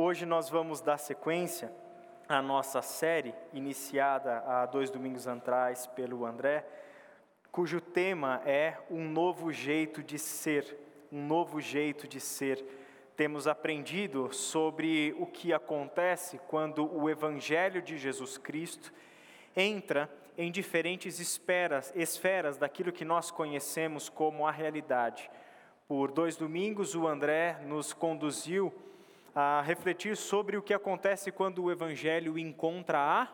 Hoje nós vamos dar sequência à nossa série, iniciada há dois domingos atrás pelo André, cujo tema é um novo jeito de ser, um novo jeito de ser. Temos aprendido sobre o que acontece quando o Evangelho de Jesus Cristo entra em diferentes esferas, esferas daquilo que nós conhecemos como a realidade. Por dois domingos, o André nos conduziu a refletir sobre o que acontece quando o Evangelho encontra a.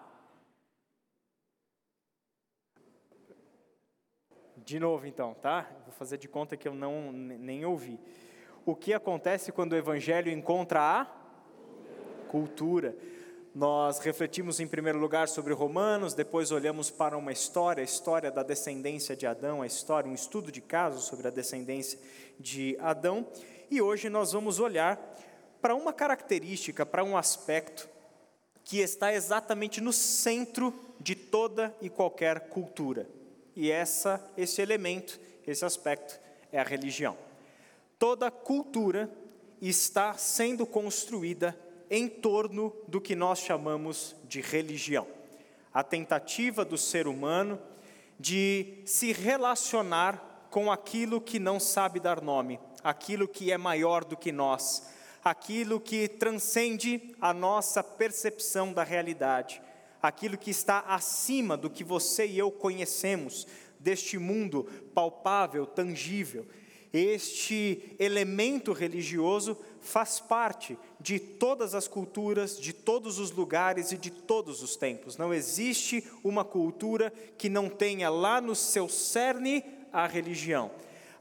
De novo, então, tá? Vou fazer de conta que eu não nem ouvi. O que acontece quando o Evangelho encontra a cultura? Nós refletimos em primeiro lugar sobre Romanos, depois olhamos para uma história, a história da descendência de Adão, a história, um estudo de caso sobre a descendência de Adão, e hoje nós vamos olhar para uma característica, para um aspecto que está exatamente no centro de toda e qualquer cultura. E essa, esse elemento, esse aspecto é a religião. Toda cultura está sendo construída em torno do que nós chamamos de religião. A tentativa do ser humano de se relacionar com aquilo que não sabe dar nome, aquilo que é maior do que nós, aquilo que transcende a nossa percepção da realidade, aquilo que está acima do que você e eu conhecemos deste mundo palpável, tangível. Este elemento religioso faz parte de todas as culturas, de todos os lugares e de todos os tempos. Não existe uma cultura que não tenha lá no seu cerne a religião.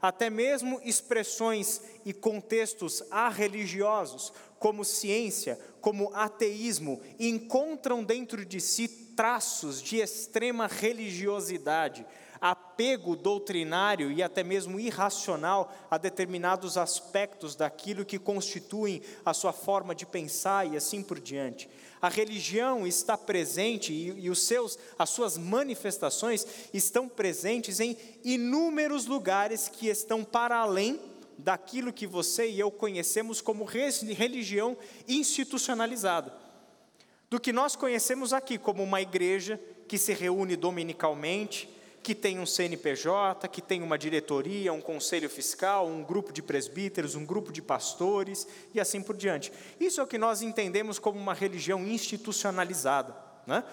Até mesmo expressões e contextos arreligiosos, como ciência, como ateísmo, encontram dentro de si traços de extrema religiosidade apego doutrinário e até mesmo irracional a determinados aspectos daquilo que constituem a sua forma de pensar e assim por diante. A religião está presente e, e os seus, as suas manifestações estão presentes em inúmeros lugares que estão para além daquilo que você e eu conhecemos como religião institucionalizada. Do que nós conhecemos aqui como uma igreja que se reúne dominicalmente, que tem um CNPJ, que tem uma diretoria, um conselho fiscal, um grupo de presbíteros, um grupo de pastores e assim por diante. Isso é o que nós entendemos como uma religião institucionalizada. Né?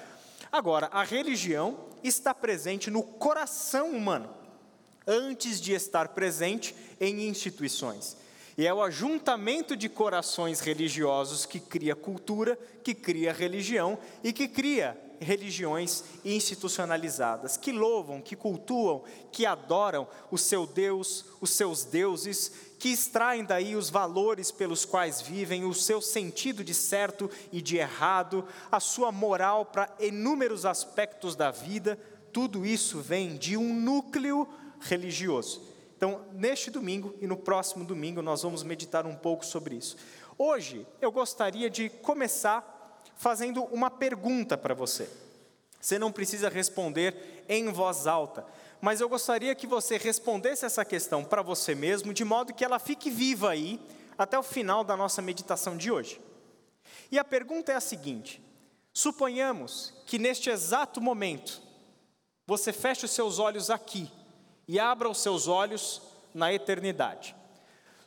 Agora, a religião está presente no coração humano, antes de estar presente em instituições. E é o ajuntamento de corações religiosos que cria cultura, que cria religião e que cria religiões institucionalizadas, que louvam, que cultuam, que adoram o seu Deus, os seus deuses, que extraem daí os valores pelos quais vivem, o seu sentido de certo e de errado, a sua moral para inúmeros aspectos da vida, tudo isso vem de um núcleo religioso. Então, neste domingo e no próximo domingo, nós vamos meditar um pouco sobre isso. Hoje, eu gostaria de começar fazendo uma pergunta para você. Você não precisa responder em voz alta, mas eu gostaria que você respondesse essa questão para você mesmo, de modo que ela fique viva aí até o final da nossa meditação de hoje. E a pergunta é a seguinte: suponhamos que neste exato momento você feche os seus olhos aqui e abra os seus olhos na eternidade.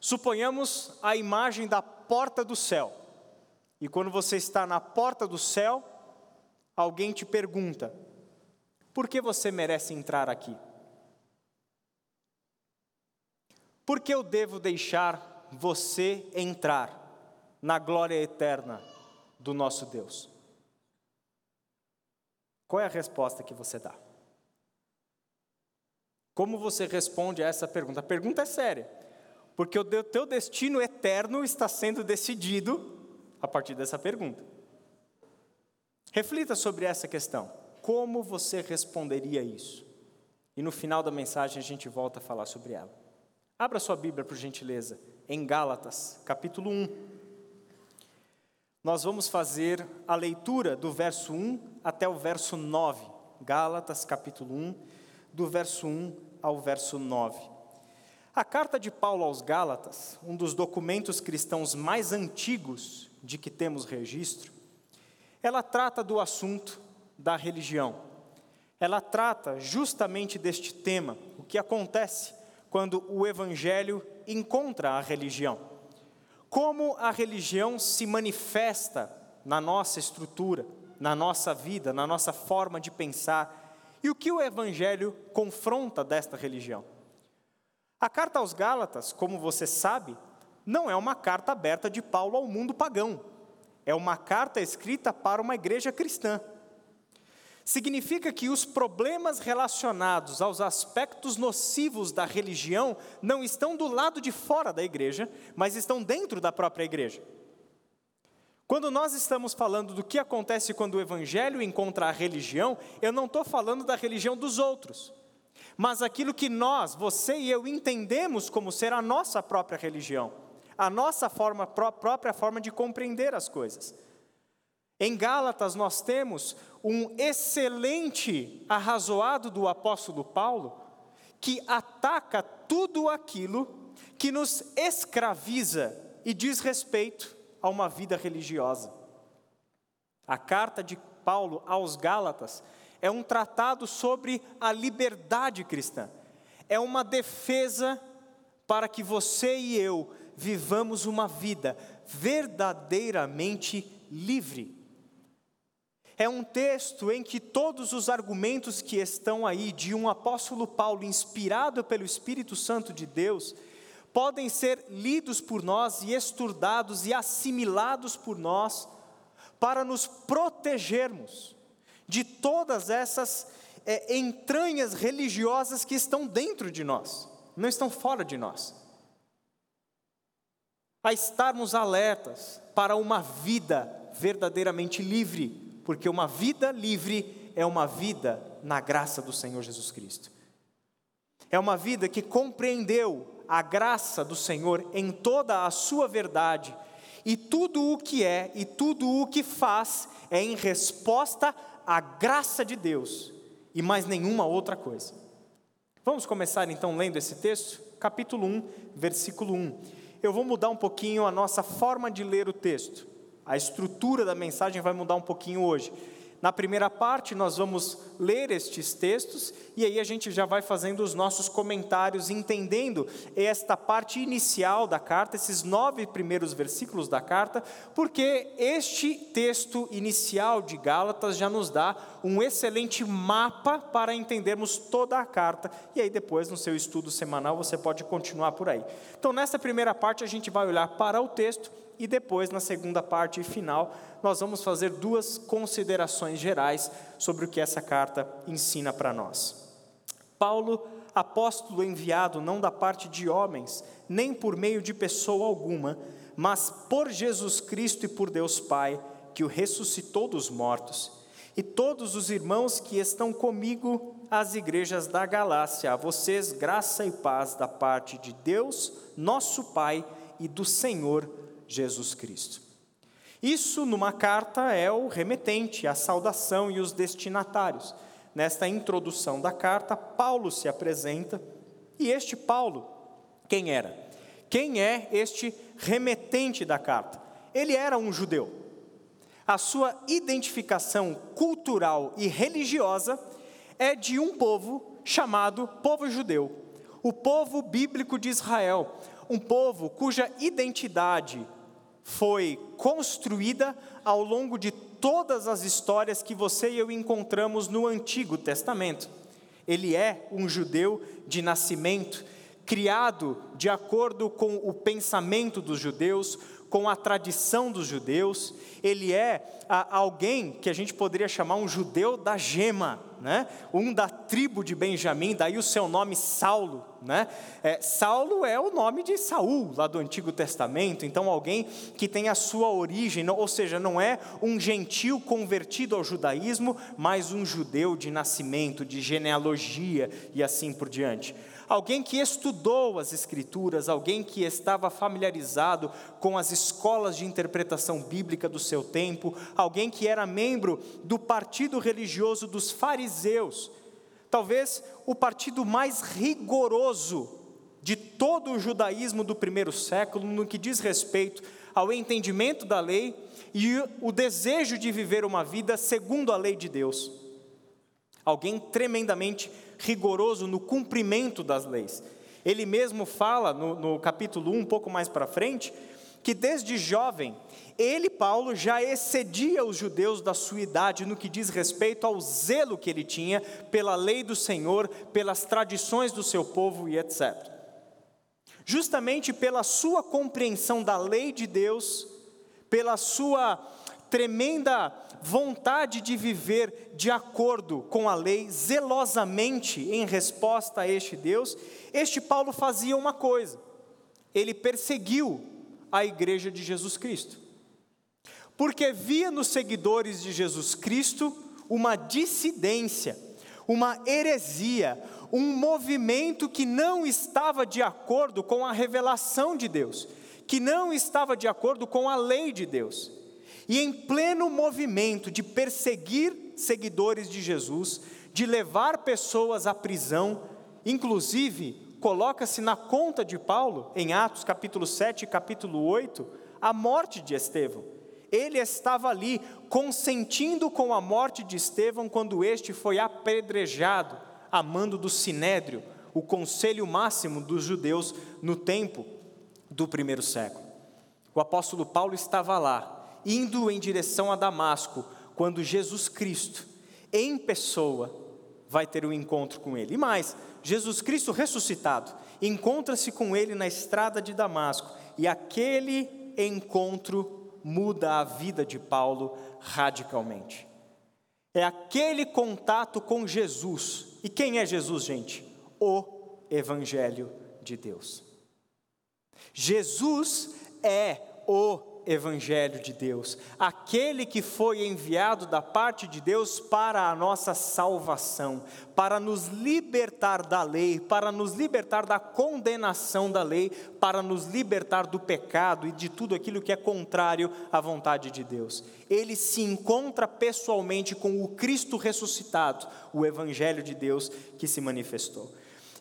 Suponhamos a imagem da porta do céu. E quando você está na porta do céu, alguém te pergunta: por que você merece entrar aqui? Por que eu devo deixar você entrar na glória eterna do nosso Deus? Qual é a resposta que você dá? Como você responde a essa pergunta? A pergunta é séria, porque o teu destino eterno está sendo decidido a partir dessa pergunta. Reflita sobre essa questão. Como você responderia isso? E no final da mensagem a gente volta a falar sobre ela. Abra sua Bíblia, por gentileza, em Gálatas, capítulo 1. Nós vamos fazer a leitura do verso 1 até o verso 9. Gálatas, capítulo 1, do verso 1 ao verso 9. A carta de Paulo aos Gálatas, um dos documentos cristãos mais antigos de que temos registro, ela trata do assunto da religião. Ela trata justamente deste tema, o que acontece quando o evangelho encontra a religião. Como a religião se manifesta na nossa estrutura, na nossa vida, na nossa forma de pensar, e o que o evangelho confronta desta religião. A carta aos Gálatas, como você sabe, não é uma carta aberta de Paulo ao mundo pagão. É uma carta escrita para uma igreja cristã. Significa que os problemas relacionados aos aspectos nocivos da religião não estão do lado de fora da igreja, mas estão dentro da própria igreja. Quando nós estamos falando do que acontece quando o evangelho encontra a religião, eu não estou falando da religião dos outros mas aquilo que nós, você e eu, entendemos como ser a nossa própria religião, a nossa forma, própria forma de compreender as coisas. Em Gálatas, nós temos um excelente arrazoado do apóstolo Paulo, que ataca tudo aquilo que nos escraviza e diz respeito a uma vida religiosa. A carta de Paulo aos Gálatas é um tratado sobre a liberdade cristã. É uma defesa para que você e eu vivamos uma vida verdadeiramente livre. É um texto em que todos os argumentos que estão aí de um apóstolo Paulo inspirado pelo Espírito Santo de Deus podem ser lidos por nós e estudados e assimilados por nós para nos protegermos de todas essas é, entranhas religiosas que estão dentro de nós, não estão fora de nós. A estarmos alertas para uma vida verdadeiramente livre, porque uma vida livre é uma vida na graça do Senhor Jesus Cristo. É uma vida que compreendeu a graça do Senhor em toda a sua verdade, e tudo o que é e tudo o que faz é em resposta a graça de Deus e mais nenhuma outra coisa. Vamos começar então lendo esse texto, capítulo 1, versículo 1. Eu vou mudar um pouquinho a nossa forma de ler o texto. A estrutura da mensagem vai mudar um pouquinho hoje. Na primeira parte, nós vamos ler estes textos e aí a gente já vai fazendo os nossos comentários, entendendo esta parte inicial da carta, esses nove primeiros versículos da carta, porque este texto inicial de Gálatas já nos dá um excelente mapa para entendermos toda a carta, e aí depois, no seu estudo semanal, você pode continuar por aí. Então, nessa primeira parte, a gente vai olhar para o texto e depois, na segunda parte final, nós vamos fazer duas considerações gerais sobre o que essa carta ensina para nós. Paulo, apóstolo enviado não da parte de homens, nem por meio de pessoa alguma, mas por Jesus Cristo e por Deus Pai, que o ressuscitou dos mortos, e todos os irmãos que estão comigo às igrejas da Galácia, a vocês graça e paz da parte de Deus, nosso Pai, e do Senhor Jesus Cristo. Isso, numa carta, é o remetente, a saudação e os destinatários. Nesta introdução da carta, Paulo se apresenta, e este Paulo, quem era? Quem é este remetente da carta? Ele era um judeu. A sua identificação cultural e religiosa é de um povo chamado povo judeu, o povo bíblico de Israel, um povo cuja identidade foi construída ao longo de todas as histórias que você e eu encontramos no Antigo Testamento. Ele é um judeu de nascimento, criado de acordo com o pensamento dos judeus, com a tradição dos judeus, ele é a, alguém que a gente poderia chamar um judeu da gema, né? um da tribo de Benjamim, daí o seu nome Saulo. Né? É, Saulo é o nome de Saul, lá do Antigo Testamento, então alguém que tem a sua origem, ou seja, não é um gentil convertido ao judaísmo, mas um judeu de nascimento, de genealogia e assim por diante alguém que estudou as Escrituras, alguém que estava familiarizado com as escolas de interpretação bíblica do seu tempo, alguém que era membro do partido religioso dos fariseus, talvez o partido mais rigoroso de todo o judaísmo do primeiro século no que diz respeito ao entendimento da lei e o desejo de viver uma vida segundo a lei de Deus. Alguém tremendamente rigoroso no cumprimento das leis. Ele mesmo fala no, no capítulo 1, um pouco mais para frente, que desde jovem, ele, Paulo, já excedia os judeus da sua idade no que diz respeito ao zelo que ele tinha pela lei do Senhor, pelas tradições do seu povo e etc. Justamente pela sua compreensão da lei de Deus, pela sua tremenda vontade de viver de acordo com a lei, zelosamente em resposta a este Deus, este Paulo fazia uma coisa: ele perseguiu a igreja de Jesus Cristo. Porque via nos seguidores de Jesus Cristo uma dissidência, uma heresia, um movimento que não estava de acordo com a revelação de Deus, que não estava de acordo com a lei de Deus. E em pleno movimento de perseguir seguidores de Jesus, de levar pessoas à prisão, inclusive coloca-se na conta de Paulo, em Atos capítulo 7 e capítulo 8, a morte de Estevão. Ele estava ali consentindo com a morte de Estevão quando este foi apedrejado, a mando do Sinédrio, o conselho máximo dos judeus no tempo do primeiro século. O apóstolo Paulo estava lá, indo em direção a Damasco, quando Jesus Cristo, em pessoa, vai ter um encontro com ele. E mais, Jesus Cristo ressuscitado encontra-se com ele na estrada de Damasco, e aquele encontro muda a vida de Paulo radicalmente. É aquele contato com Jesus. E quem é Jesus, gente? O Evangelho de Deus. Jesus é o Evangelho de Deus, aquele que foi enviado da parte de Deus para a nossa salvação, para nos libertar da lei, para nos libertar da condenação da lei, para nos libertar do pecado e de tudo aquilo que é contrário à vontade de Deus. Ele se encontra pessoalmente com o Cristo ressuscitado, o Evangelho de Deus que se manifestou.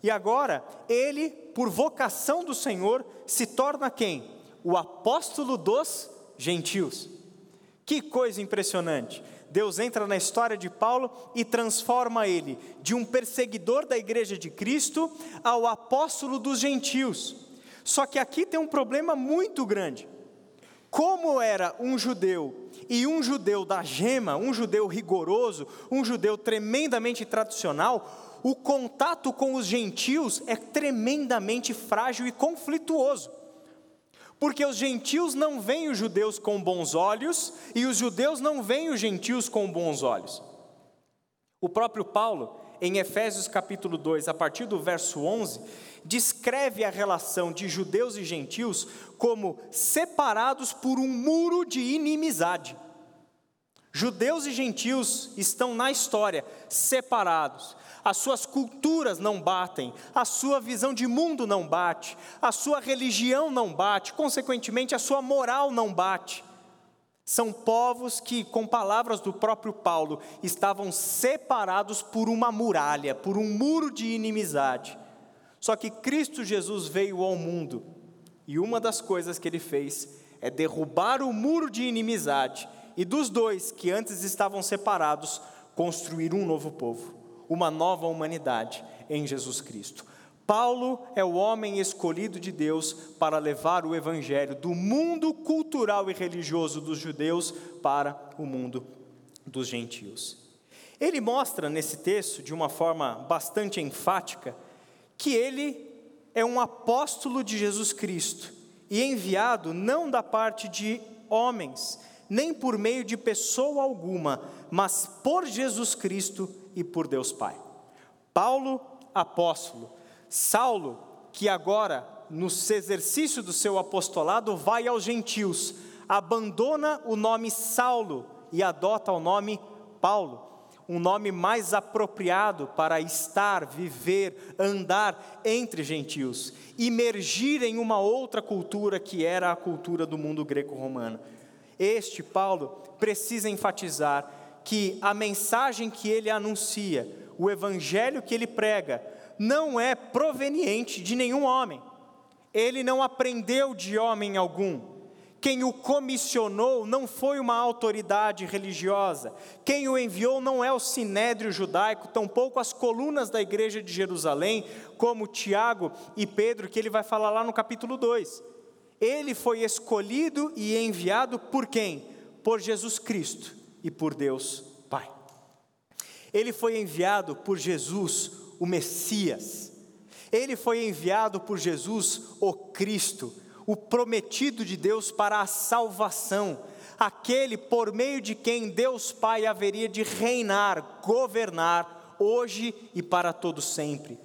E agora, ele, por vocação do Senhor, se torna quem? O apóstolo dos gentios. Que coisa impressionante! Deus entra na história de Paulo e transforma ele de um perseguidor da igreja de Cristo ao apóstolo dos gentios. Só que aqui tem um problema muito grande. Como era um judeu e um judeu da gema, um judeu rigoroso, um judeu tremendamente tradicional, o contato com os gentios é tremendamente frágil e conflituoso. Porque os gentios não veem os judeus com bons olhos e os judeus não veem os gentios com bons olhos. O próprio Paulo, em Efésios capítulo 2, a partir do verso 11, descreve a relação de judeus e gentios como separados por um muro de inimizade. Judeus e gentios estão na história separados, as suas culturas não batem, a sua visão de mundo não bate, a sua religião não bate, consequentemente, a sua moral não bate. São povos que, com palavras do próprio Paulo, estavam separados por uma muralha, por um muro de inimizade. Só que Cristo Jesus veio ao mundo e uma das coisas que ele fez é derrubar o muro de inimizade e dos dois que antes estavam separados, construir um novo povo uma nova humanidade em Jesus Cristo. Paulo é o homem escolhido de Deus para levar o evangelho do mundo cultural e religioso dos judeus para o mundo dos gentios. Ele mostra nesse texto, de uma forma bastante enfática, que ele é um apóstolo de Jesus Cristo e enviado não da parte de homens, nem por meio de pessoa alguma, mas por Jesus Cristo e por Deus Pai. Paulo, apóstolo, Saulo, que agora, no exercício do seu apostolado, vai aos gentios, abandona o nome Saulo e adota o nome Paulo, um nome mais apropriado para estar, viver, andar entre gentios, imergir em uma outra cultura que era a cultura do mundo greco-romano. Este Paulo precisa enfatizar que a mensagem que ele anuncia, o evangelho que ele prega, não é proveniente de nenhum homem. Ele não aprendeu de homem algum quem o comissionou não foi uma autoridade religiosa. Quem o enviou não é o sinédrio judaico, tampouco as colunas da igreja de Jerusalém, como Tiago e Pedro, que ele vai falar lá no capítulo 2. Ele foi escolhido e enviado por quem? Por Jesus Cristo e por Deus Pai. Ele foi enviado por Jesus, o Messias. Ele foi enviado por Jesus, o Cristo o prometido de Deus para a salvação, aquele por meio de quem Deus Pai haveria de reinar, governar, hoje e para todo sempre.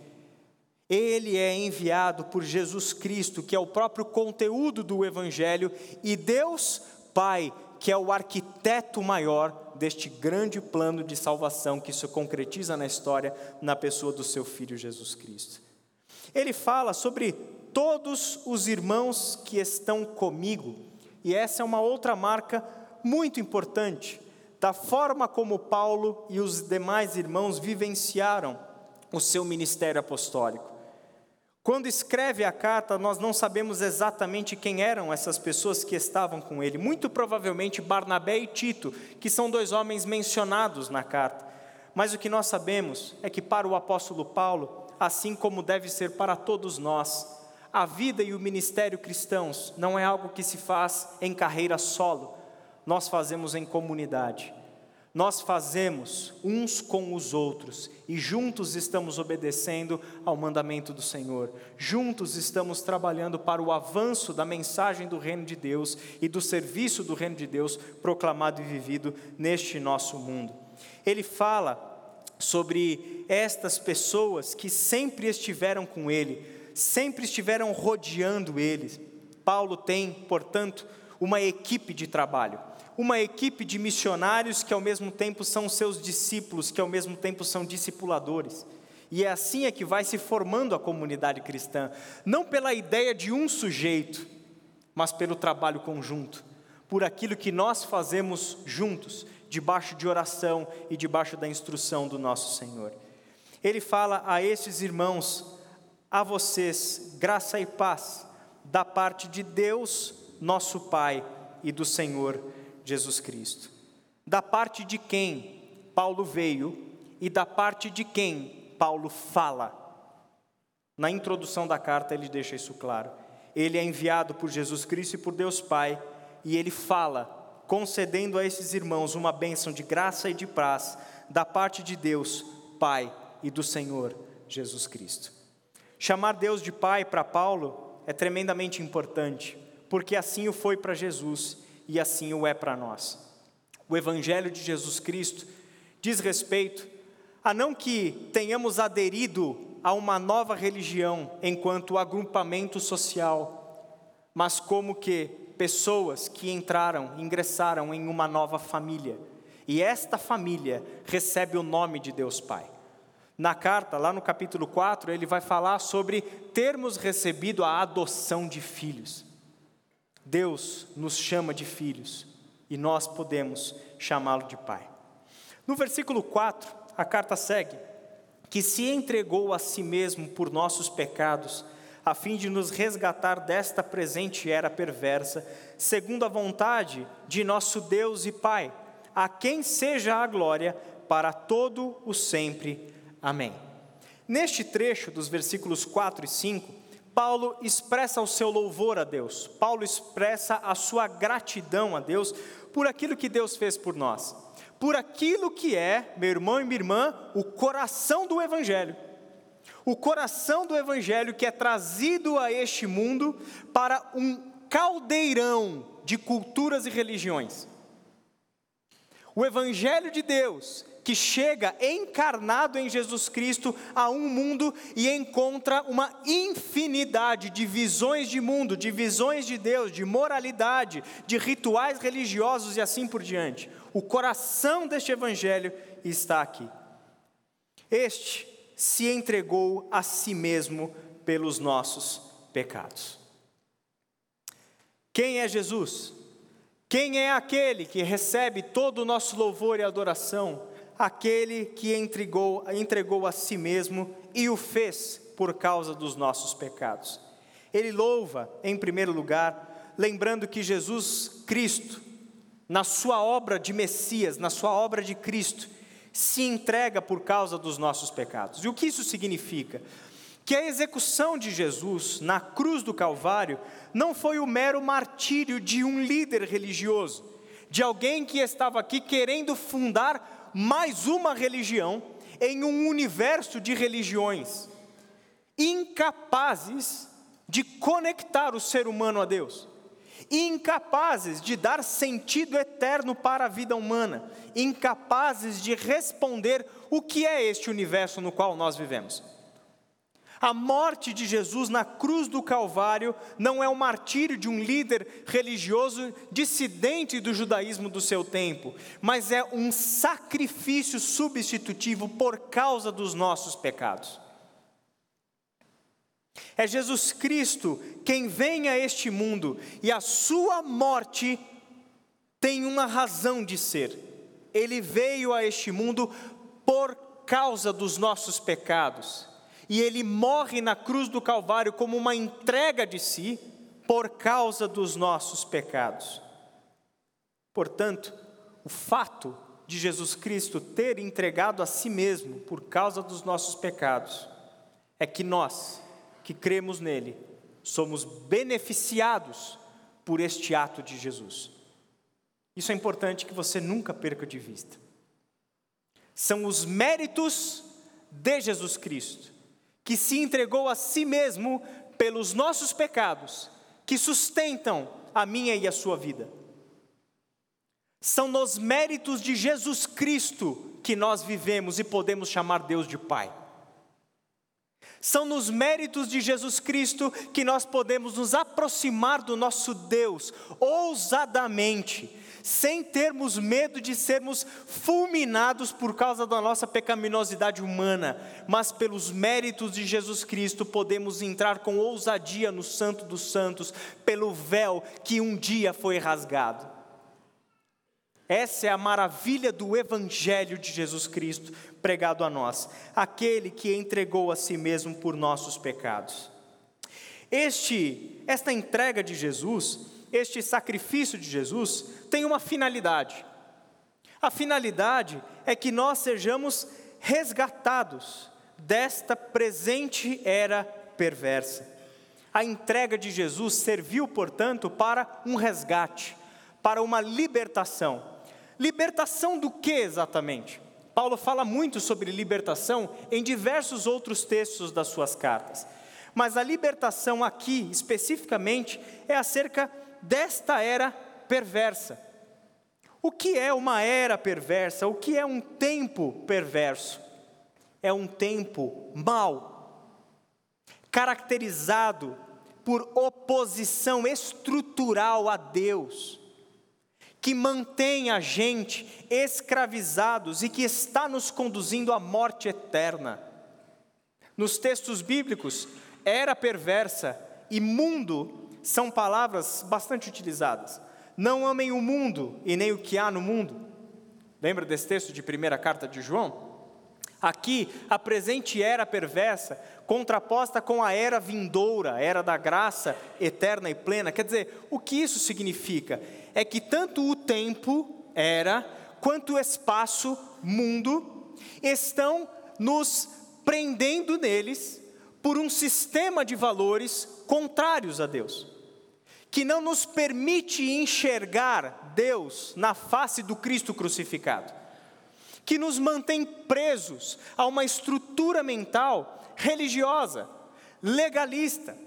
Ele é enviado por Jesus Cristo, que é o próprio conteúdo do Evangelho, e Deus Pai, que é o arquiteto maior deste grande plano de salvação que se concretiza na história na pessoa do seu Filho Jesus Cristo. Ele fala sobre todos os irmãos que estão comigo. E essa é uma outra marca muito importante da forma como Paulo e os demais irmãos vivenciaram o seu ministério apostólico. Quando escreve a carta, nós não sabemos exatamente quem eram essas pessoas que estavam com ele. Muito provavelmente Barnabé e Tito, que são dois homens mencionados na carta. Mas o que nós sabemos é que para o apóstolo Paulo, assim como deve ser para todos nós, a vida e o ministério cristãos não é algo que se faz em carreira solo, nós fazemos em comunidade. Nós fazemos uns com os outros e juntos estamos obedecendo ao mandamento do Senhor. Juntos estamos trabalhando para o avanço da mensagem do reino de Deus e do serviço do reino de Deus proclamado e vivido neste nosso mundo. Ele fala sobre estas pessoas que sempre estiveram com ele, sempre estiveram rodeando eles. Paulo tem, portanto, uma equipe de trabalho, uma equipe de missionários que ao mesmo tempo são seus discípulos, que ao mesmo tempo são discipuladores. E é assim é que vai se formando a comunidade cristã, não pela ideia de um sujeito, mas pelo trabalho conjunto, por aquilo que nós fazemos juntos, debaixo de oração e debaixo da instrução do nosso Senhor. Ele fala a esses irmãos a vocês graça e paz da parte de Deus, nosso Pai, e do Senhor Jesus Cristo. Da parte de quem Paulo veio e da parte de quem Paulo fala. Na introdução da carta ele deixa isso claro. Ele é enviado por Jesus Cristo e por Deus Pai, e ele fala, concedendo a esses irmãos uma bênção de graça e de paz da parte de Deus, Pai e do Senhor Jesus Cristo. Chamar Deus de Pai para Paulo é tremendamente importante, porque assim o foi para Jesus e assim o é para nós. O Evangelho de Jesus Cristo diz respeito a não que tenhamos aderido a uma nova religião enquanto agrupamento social, mas como que pessoas que entraram, ingressaram em uma nova família. E esta família recebe o nome de Deus Pai. Na carta, lá no capítulo 4, ele vai falar sobre termos recebido a adoção de filhos. Deus nos chama de filhos e nós podemos chamá-lo de pai. No versículo 4, a carta segue: que se entregou a si mesmo por nossos pecados, a fim de nos resgatar desta presente era perversa, segundo a vontade de nosso Deus e Pai, a quem seja a glória para todo o sempre. Amém. Neste trecho dos versículos 4 e 5, Paulo expressa o seu louvor a Deus, Paulo expressa a sua gratidão a Deus por aquilo que Deus fez por nós, por aquilo que é, meu irmão e minha irmã, o coração do Evangelho. O coração do Evangelho que é trazido a este mundo para um caldeirão de culturas e religiões. O Evangelho de Deus que chega encarnado em Jesus Cristo a um mundo e encontra uma infinidade de visões de mundo, de visões de Deus, de moralidade, de rituais religiosos e assim por diante. O coração deste evangelho está aqui. Este se entregou a si mesmo pelos nossos pecados. Quem é Jesus? Quem é aquele que recebe todo o nosso louvor e adoração? Aquele que entregou, entregou a si mesmo e o fez por causa dos nossos pecados. Ele louva, em primeiro lugar, lembrando que Jesus Cristo, na sua obra de Messias, na sua obra de Cristo, se entrega por causa dos nossos pecados. E o que isso significa? Que a execução de Jesus na cruz do Calvário não foi o mero martírio de um líder religioso, de alguém que estava aqui querendo fundar mais uma religião em um universo de religiões, incapazes de conectar o ser humano a Deus incapazes de dar sentido eterno para a vida humana, incapazes de responder o que é este universo no qual nós vivemos. A morte de Jesus na cruz do Calvário não é o martírio de um líder religioso dissidente do judaísmo do seu tempo, mas é um sacrifício substitutivo por causa dos nossos pecados. É Jesus Cristo quem vem a este mundo e a sua morte tem uma razão de ser. Ele veio a este mundo por causa dos nossos pecados. E ele morre na cruz do Calvário como uma entrega de si por causa dos nossos pecados. Portanto, o fato de Jesus Cristo ter entregado a si mesmo por causa dos nossos pecados é que nós, que cremos nele, somos beneficiados por este ato de Jesus. Isso é importante que você nunca perca de vista. São os méritos de Jesus Cristo, que se entregou a si mesmo pelos nossos pecados, que sustentam a minha e a sua vida. São nos méritos de Jesus Cristo que nós vivemos e podemos chamar Deus de Pai. São nos méritos de Jesus Cristo que nós podemos nos aproximar do nosso Deus ousadamente, sem termos medo de sermos fulminados por causa da nossa pecaminosidade humana, mas pelos méritos de Jesus Cristo podemos entrar com ousadia no Santo dos Santos, pelo véu que um dia foi rasgado. Essa é a maravilha do Evangelho de Jesus Cristo pregado a nós, aquele que entregou a si mesmo por nossos pecados. Este, esta entrega de Jesus, este sacrifício de Jesus, tem uma finalidade. A finalidade é que nós sejamos resgatados desta presente era perversa. A entrega de Jesus serviu, portanto, para um resgate, para uma libertação Libertação do que exatamente? Paulo fala muito sobre libertação em diversos outros textos das suas cartas. Mas a libertação aqui, especificamente, é acerca desta era perversa. O que é uma era perversa? O que é um tempo perverso? É um tempo mau, caracterizado por oposição estrutural a Deus que mantém a gente escravizados e que está nos conduzindo à morte eterna. Nos textos bíblicos, era perversa e mundo são palavras bastante utilizadas. Não amem o mundo e nem o que há no mundo. Lembra desse texto de primeira carta de João? Aqui, a presente era perversa, contraposta com a era vindoura, a era da graça eterna e plena. Quer dizer, o que isso significa? É que tanto o tempo, era, quanto o espaço, mundo, estão nos prendendo neles por um sistema de valores contrários a Deus, que não nos permite enxergar Deus na face do Cristo crucificado que nos mantém presos a uma estrutura mental religiosa, legalista,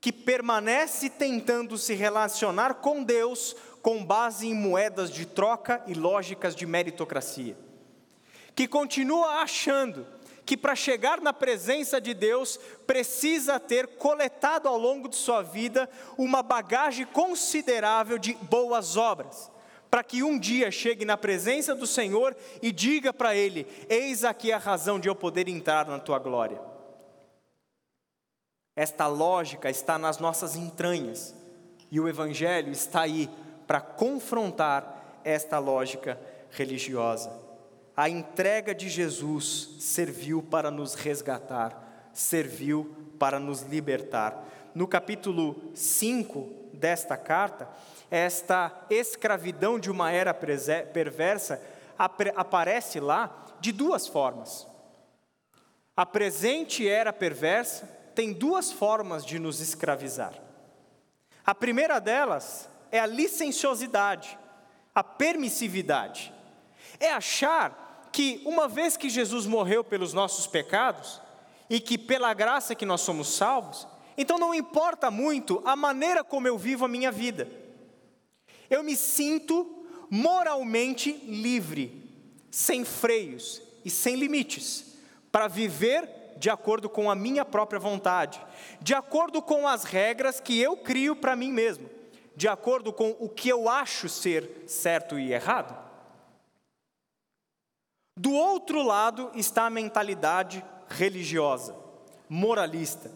que permanece tentando se relacionar com Deus com base em moedas de troca e lógicas de meritocracia, que continua achando que para chegar na presença de Deus precisa ter coletado ao longo de sua vida uma bagagem considerável de boas obras para que um dia chegue na presença do Senhor e diga para Ele: Eis aqui a razão de eu poder entrar na tua glória. Esta lógica está nas nossas entranhas e o Evangelho está aí para confrontar esta lógica religiosa. A entrega de Jesus serviu para nos resgatar, serviu para nos libertar. No capítulo 5 desta carta, esta escravidão de uma era perversa aparece lá de duas formas. A presente era perversa tem duas formas de nos escravizar. A primeira delas é a licenciosidade, a permissividade. É achar que, uma vez que Jesus morreu pelos nossos pecados, e que pela graça que nós somos salvos, então não importa muito a maneira como eu vivo a minha vida. Eu me sinto moralmente livre, sem freios e sem limites, para viver de acordo com a minha própria vontade, de acordo com as regras que eu crio para mim mesmo de acordo com o que eu acho ser certo e errado. Do outro lado está a mentalidade religiosa, moralista.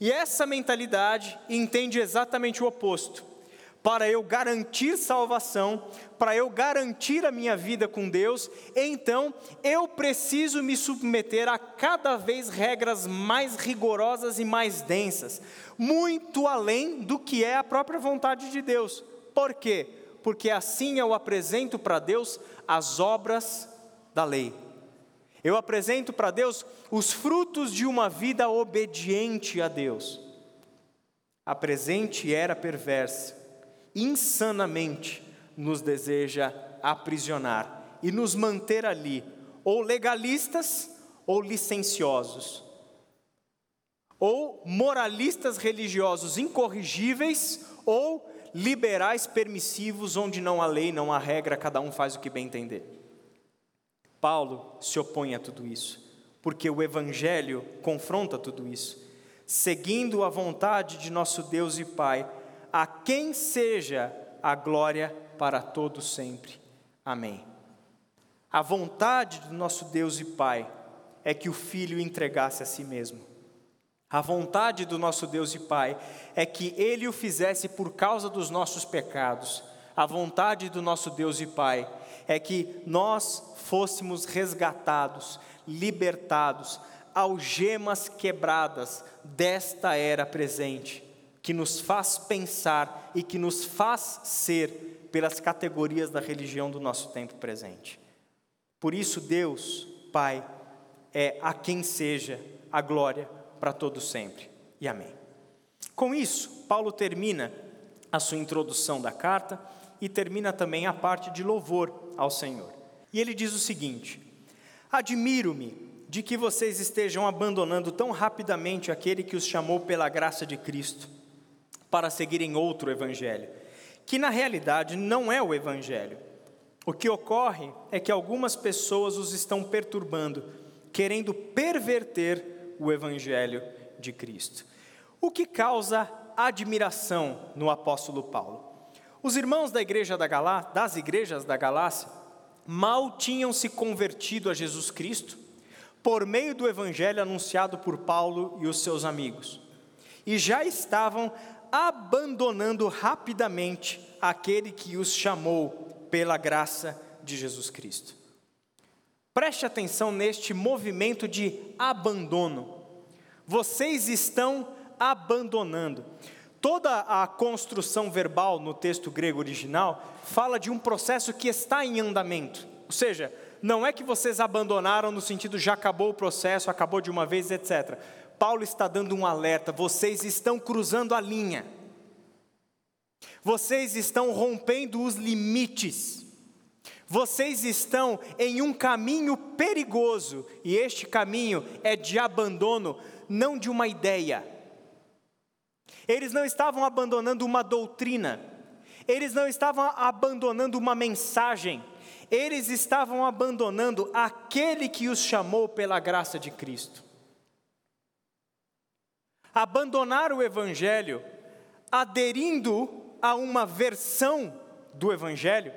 E essa mentalidade entende exatamente o oposto. Para eu garantir salvação, para eu garantir a minha vida com Deus, então eu preciso me submeter a cada vez regras mais rigorosas e mais densas, muito além do que é a própria vontade de Deus. Por quê? Porque assim eu apresento para Deus as obras da lei. Eu apresento para Deus os frutos de uma vida obediente a Deus. A presente era perversa, insanamente nos deseja aprisionar e nos manter ali, ou legalistas ou licenciosos, ou moralistas religiosos incorrigíveis, ou liberais permissivos, onde não há lei, não há regra, cada um faz o que bem entender. Paulo se opõe a tudo isso, porque o Evangelho confronta tudo isso, seguindo a vontade de nosso Deus e Pai, a quem seja a glória para todos sempre. Amém. A vontade do nosso Deus e Pai é que o Filho entregasse a si mesmo. A vontade do nosso Deus e Pai é que Ele o fizesse por causa dos nossos pecados. A vontade do nosso Deus e Pai é que nós fôssemos resgatados, libertados, algemas quebradas desta era presente, que nos faz pensar e que nos faz ser pelas categorias da religião do nosso tempo presente. Por isso, Deus, Pai, é a quem seja a glória para todo sempre. E amém. Com isso, Paulo termina a sua introdução da carta e termina também a parte de louvor ao Senhor. E ele diz o seguinte: Admiro-me de que vocês estejam abandonando tão rapidamente aquele que os chamou pela graça de Cristo para seguirem outro evangelho, que na realidade não é o evangelho. O que ocorre é que algumas pessoas os estão perturbando, querendo perverter o Evangelho de Cristo. O que causa admiração no apóstolo Paulo? Os irmãos da igreja da Galá, das igrejas da Galácia mal tinham se convertido a Jesus Cristo por meio do evangelho anunciado por Paulo e os seus amigos. E já estavam abandonando rapidamente aquele que os chamou pela graça de Jesus Cristo. Preste atenção neste movimento de abandono. Vocês estão abandonando. Toda a construção verbal no texto grego original fala de um processo que está em andamento. Ou seja, não é que vocês abandonaram no sentido já acabou o processo, acabou de uma vez, etc. Paulo está dando um alerta: vocês estão cruzando a linha. Vocês estão rompendo os limites. Vocês estão em um caminho perigoso, e este caminho é de abandono, não de uma ideia. Eles não estavam abandonando uma doutrina, eles não estavam abandonando uma mensagem, eles estavam abandonando aquele que os chamou pela graça de Cristo. Abandonar o Evangelho, aderindo a uma versão do Evangelho,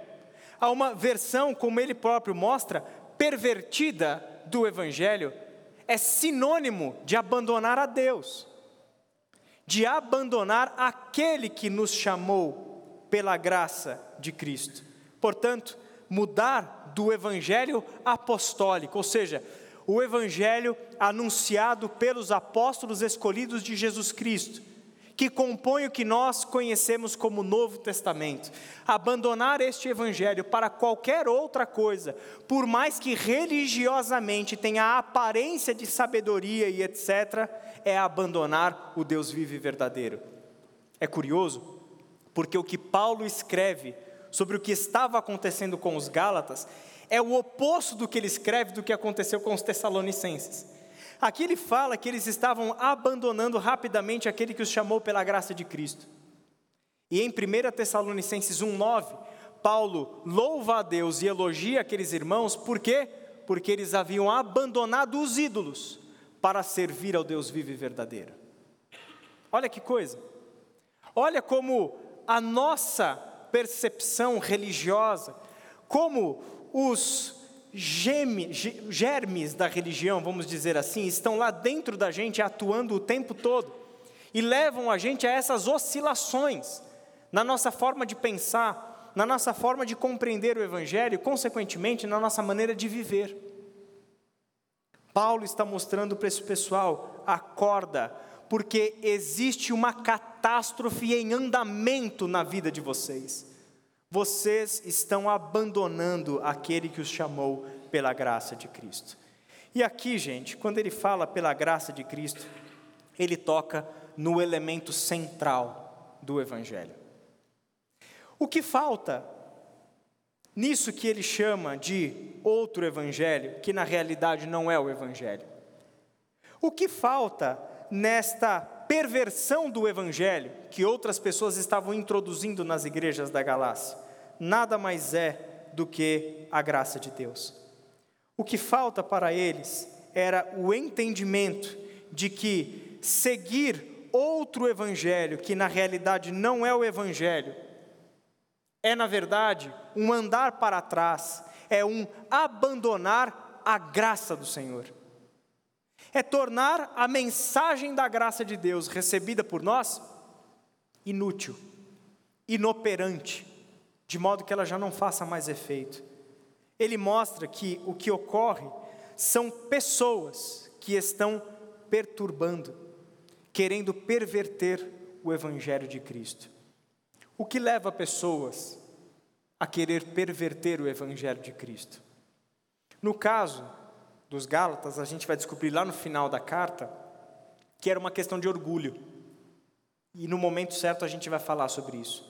a uma versão, como ele próprio mostra, pervertida do Evangelho, é sinônimo de abandonar a Deus, de abandonar aquele que nos chamou pela graça de Cristo. Portanto, mudar do evangelho apostólico, ou seja, o evangelho anunciado pelos apóstolos escolhidos de Jesus Cristo, que compõe o que nós conhecemos como Novo Testamento. Abandonar este evangelho para qualquer outra coisa, por mais que religiosamente tenha a aparência de sabedoria e etc., é abandonar o Deus vivo e verdadeiro. É curioso, porque o que Paulo escreve sobre o que estava acontecendo com os Gálatas é o oposto do que ele escreve do que aconteceu com os Tessalonicenses. Aqui ele fala que eles estavam abandonando rapidamente aquele que os chamou pela graça de Cristo. E em 1 Tessalonicenses 1,9, Paulo louva a Deus e elogia aqueles irmãos, por quê? Porque eles haviam abandonado os ídolos para servir ao Deus vivo e verdadeiro. Olha que coisa. Olha como a nossa percepção religiosa, como os germes da religião, vamos dizer assim, estão lá dentro da gente atuando o tempo todo e levam a gente a essas oscilações na nossa forma de pensar, na nossa forma de compreender o Evangelho e, consequentemente, na nossa maneira de viver. Paulo está mostrando para esse pessoal: acorda, porque existe uma catástrofe em andamento na vida de vocês. Vocês estão abandonando aquele que os chamou pela graça de Cristo. E aqui, gente, quando ele fala pela graça de Cristo, ele toca no elemento central do Evangelho. O que falta nisso que ele chama de outro Evangelho, que na realidade não é o Evangelho? O que falta nesta perversão do evangelho que outras pessoas estavam introduzindo nas igrejas da Galácia, nada mais é do que a graça de Deus. O que falta para eles era o entendimento de que seguir outro evangelho, que na realidade não é o evangelho, é na verdade um andar para trás, é um abandonar a graça do Senhor é tornar a mensagem da graça de Deus recebida por nós inútil, inoperante, de modo que ela já não faça mais efeito. Ele mostra que o que ocorre são pessoas que estão perturbando, querendo perverter o Evangelho de Cristo. O que leva pessoas a querer perverter o Evangelho de Cristo? No caso dos Gálatas, a gente vai descobrir lá no final da carta que era uma questão de orgulho. E no momento certo a gente vai falar sobre isso.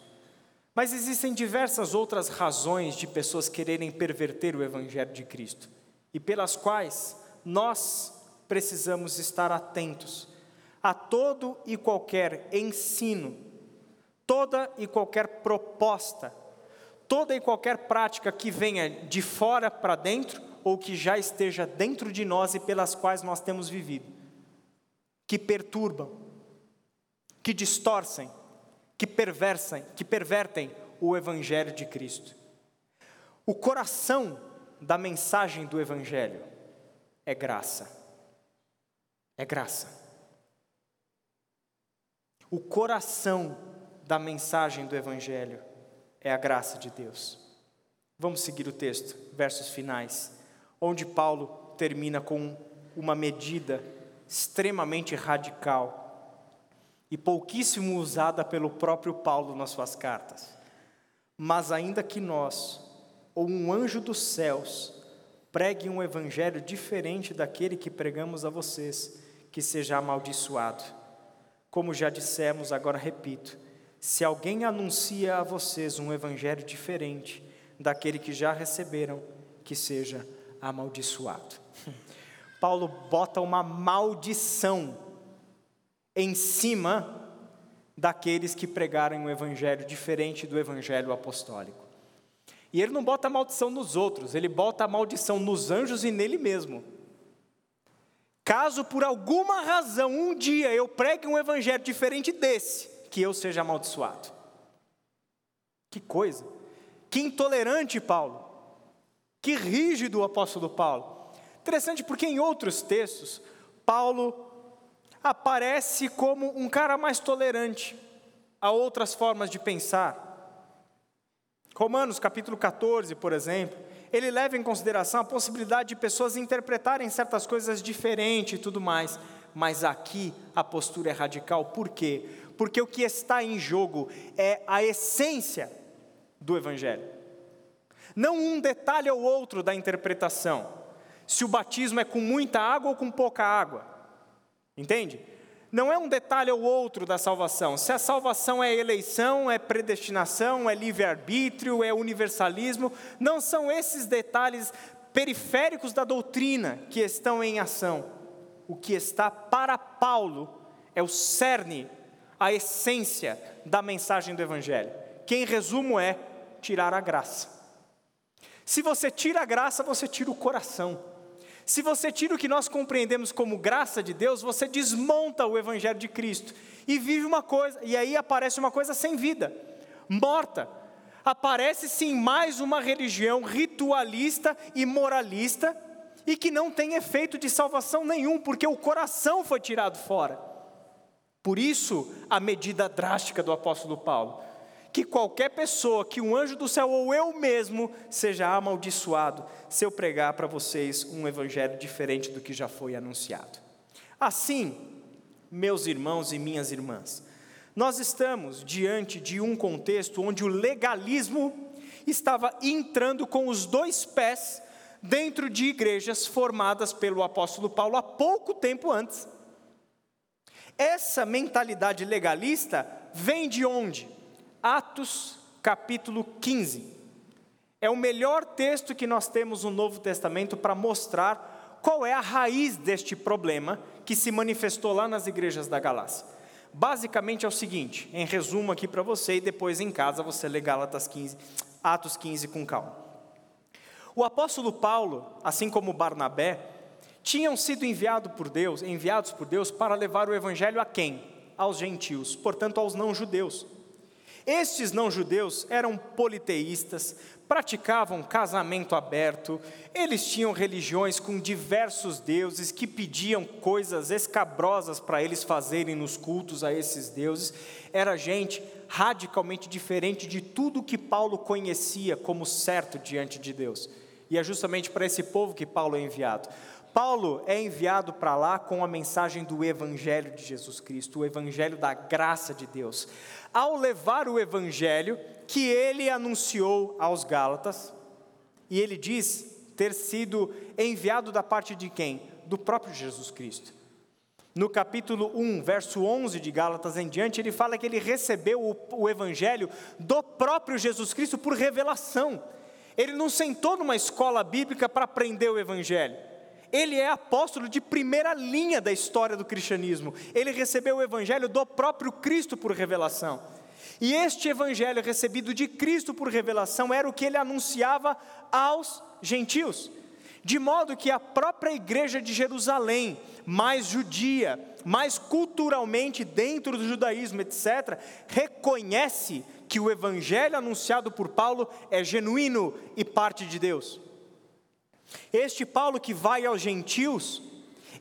Mas existem diversas outras razões de pessoas quererem perverter o Evangelho de Cristo e pelas quais nós precisamos estar atentos a todo e qualquer ensino, toda e qualquer proposta, toda e qualquer prática que venha de fora para dentro ou que já esteja dentro de nós e pelas quais nós temos vivido, que perturbam, que distorcem, que perversem, que pervertem o evangelho de Cristo. O coração da mensagem do evangelho é graça. É graça. O coração da mensagem do evangelho é a graça de Deus. Vamos seguir o texto, versos finais onde Paulo termina com uma medida extremamente radical e pouquíssimo usada pelo próprio Paulo nas suas cartas. Mas ainda que nós, ou um anjo dos céus, pregue um evangelho diferente daquele que pregamos a vocês, que seja amaldiçoado. Como já dissemos, agora repito: se alguém anuncia a vocês um evangelho diferente daquele que já receberam, que seja amaldiçoado amaldiçoado. Paulo bota uma maldição em cima daqueles que pregaram um evangelho diferente do evangelho apostólico. E ele não bota a maldição nos outros, ele bota a maldição nos anjos e nele mesmo. Caso por alguma razão um dia eu pregue um evangelho diferente desse, que eu seja amaldiçoado. Que coisa! Que intolerante, Paulo. Que rígido o apóstolo Paulo. Interessante porque em outros textos, Paulo aparece como um cara mais tolerante a outras formas de pensar. Romanos capítulo 14, por exemplo, ele leva em consideração a possibilidade de pessoas interpretarem certas coisas diferente e tudo mais, mas aqui a postura é radical, por quê? Porque o que está em jogo é a essência do Evangelho, não um detalhe ou outro da interpretação, se o batismo é com muita água ou com pouca água, entende? Não é um detalhe ou outro da salvação. Se a salvação é eleição, é predestinação, é livre-arbítrio, é universalismo, não são esses detalhes periféricos da doutrina que estão em ação. O que está para Paulo é o cerne, a essência da mensagem do Evangelho, que em resumo é tirar a graça. Se você tira a graça, você tira o coração. Se você tira o que nós compreendemos como graça de Deus, você desmonta o evangelho de Cristo e vive uma coisa, e aí aparece uma coisa sem vida, morta. Aparece sim mais uma religião ritualista e moralista e que não tem efeito de salvação nenhum, porque o coração foi tirado fora. Por isso, a medida drástica do apóstolo Paulo que qualquer pessoa, que um anjo do céu ou eu mesmo, seja amaldiçoado se eu pregar para vocês um evangelho diferente do que já foi anunciado. Assim, meus irmãos e minhas irmãs, nós estamos diante de um contexto onde o legalismo estava entrando com os dois pés dentro de igrejas formadas pelo apóstolo Paulo há pouco tempo antes. Essa mentalidade legalista vem de onde? Atos capítulo 15. É o melhor texto que nós temos no Novo Testamento para mostrar qual é a raiz deste problema que se manifestou lá nas igrejas da Galácia. Basicamente é o seguinte, em resumo aqui para você e depois em casa você lê Gálatas 15, Atos 15 com calma. O apóstolo Paulo, assim como Barnabé, tinham sido enviado por Deus, enviados por Deus para levar o evangelho a quem? Aos gentios, portanto aos não judeus. Estes não-judeus eram politeístas, praticavam casamento aberto, eles tinham religiões com diversos deuses que pediam coisas escabrosas para eles fazerem nos cultos a esses deuses. Era gente radicalmente diferente de tudo que Paulo conhecia como certo diante de Deus. E é justamente para esse povo que Paulo é enviado. Paulo é enviado para lá com a mensagem do Evangelho de Jesus Cristo, o Evangelho da graça de Deus. Ao levar o Evangelho que ele anunciou aos Gálatas, e ele diz ter sido enviado da parte de quem? Do próprio Jesus Cristo. No capítulo 1, verso 11 de Gálatas em diante, ele fala que ele recebeu o, o Evangelho do próprio Jesus Cristo por revelação. Ele não sentou numa escola bíblica para aprender o Evangelho. Ele é apóstolo de primeira linha da história do cristianismo. Ele recebeu o evangelho do próprio Cristo por revelação. E este evangelho recebido de Cristo por revelação era o que ele anunciava aos gentios. De modo que a própria igreja de Jerusalém, mais judia, mais culturalmente dentro do judaísmo, etc., reconhece que o evangelho anunciado por Paulo é genuíno e parte de Deus. Este Paulo que vai aos gentios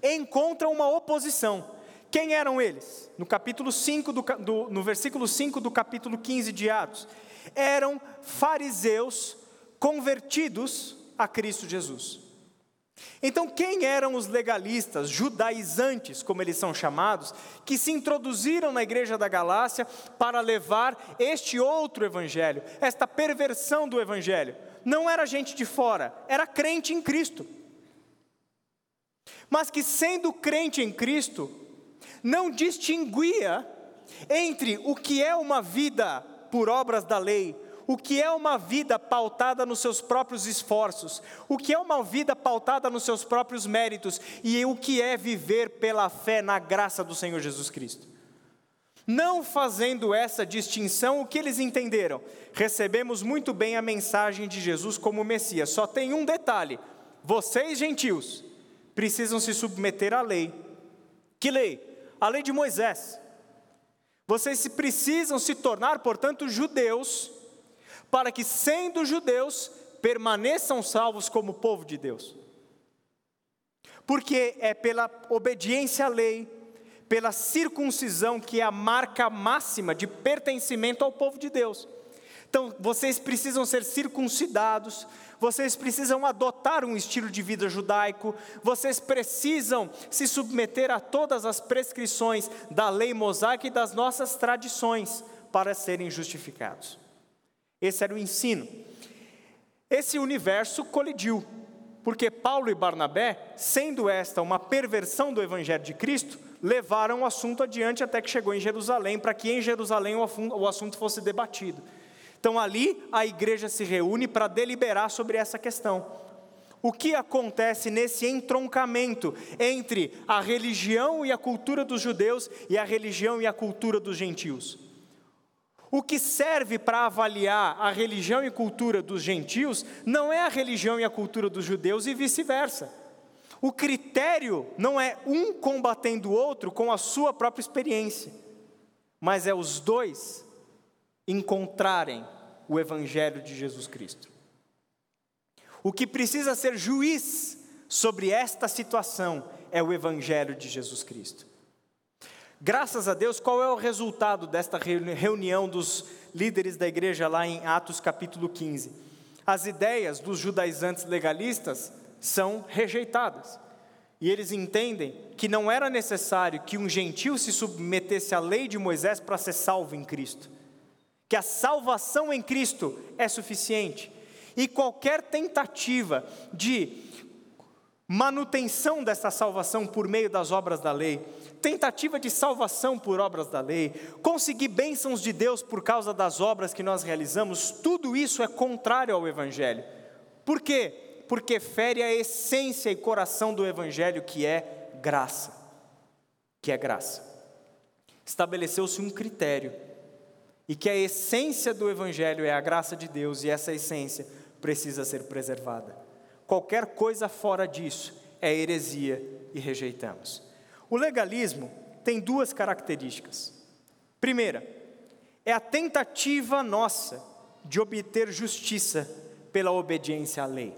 encontra uma oposição. Quem eram eles? No capítulo 5 do, do, no versículo 5 do capítulo 15 de Atos, eram fariseus convertidos a Cristo Jesus. Então, quem eram os legalistas, judaizantes, como eles são chamados, que se introduziram na igreja da Galácia para levar este outro evangelho, esta perversão do evangelho? Não era gente de fora, era crente em Cristo. Mas que, sendo crente em Cristo, não distinguia entre o que é uma vida por obras da lei, o que é uma vida pautada nos seus próprios esforços, o que é uma vida pautada nos seus próprios méritos e o que é viver pela fé na graça do Senhor Jesus Cristo. Não fazendo essa distinção, o que eles entenderam? Recebemos muito bem a mensagem de Jesus como Messias, só tem um detalhe: vocês, gentios, precisam se submeter à lei. Que lei? A lei de Moisés. Vocês precisam se tornar, portanto, judeus, para que, sendo judeus, permaneçam salvos como povo de Deus. Porque é pela obediência à lei, pela circuncisão, que é a marca máxima de pertencimento ao povo de Deus. Então, vocês precisam ser circuncidados, vocês precisam adotar um estilo de vida judaico, vocês precisam se submeter a todas as prescrições da lei mosaica e das nossas tradições para serem justificados. Esse era o ensino. Esse universo colidiu, porque Paulo e Barnabé, sendo esta uma perversão do evangelho de Cristo, levaram o assunto adiante até que chegou em Jerusalém, para que em Jerusalém o assunto fosse debatido. Então ali a igreja se reúne para deliberar sobre essa questão. O que acontece nesse entroncamento entre a religião e a cultura dos judeus e a religião e a cultura dos gentios? O que serve para avaliar a religião e cultura dos gentios não é a religião e a cultura dos judeus e vice-versa. O critério não é um combatendo o outro com a sua própria experiência, mas é os dois encontrarem o Evangelho de Jesus Cristo. O que precisa ser juiz sobre esta situação é o Evangelho de Jesus Cristo. Graças a Deus, qual é o resultado desta reunião dos líderes da igreja lá em Atos capítulo 15? As ideias dos judaizantes legalistas são rejeitadas. E eles entendem que não era necessário que um gentil se submetesse à lei de Moisés para ser salvo em Cristo que a salvação em Cristo é suficiente, e qualquer tentativa de manutenção dessa salvação por meio das obras da lei, tentativa de salvação por obras da lei, conseguir bênçãos de Deus por causa das obras que nós realizamos, tudo isso é contrário ao Evangelho. Por quê? Porque fere a essência e coração do Evangelho, que é graça. Que é graça. Estabeleceu-se um critério e que a essência do Evangelho é a graça de Deus e essa essência precisa ser preservada. Qualquer coisa fora disso é heresia e rejeitamos. O legalismo tem duas características. Primeira, é a tentativa nossa de obter justiça pela obediência à lei.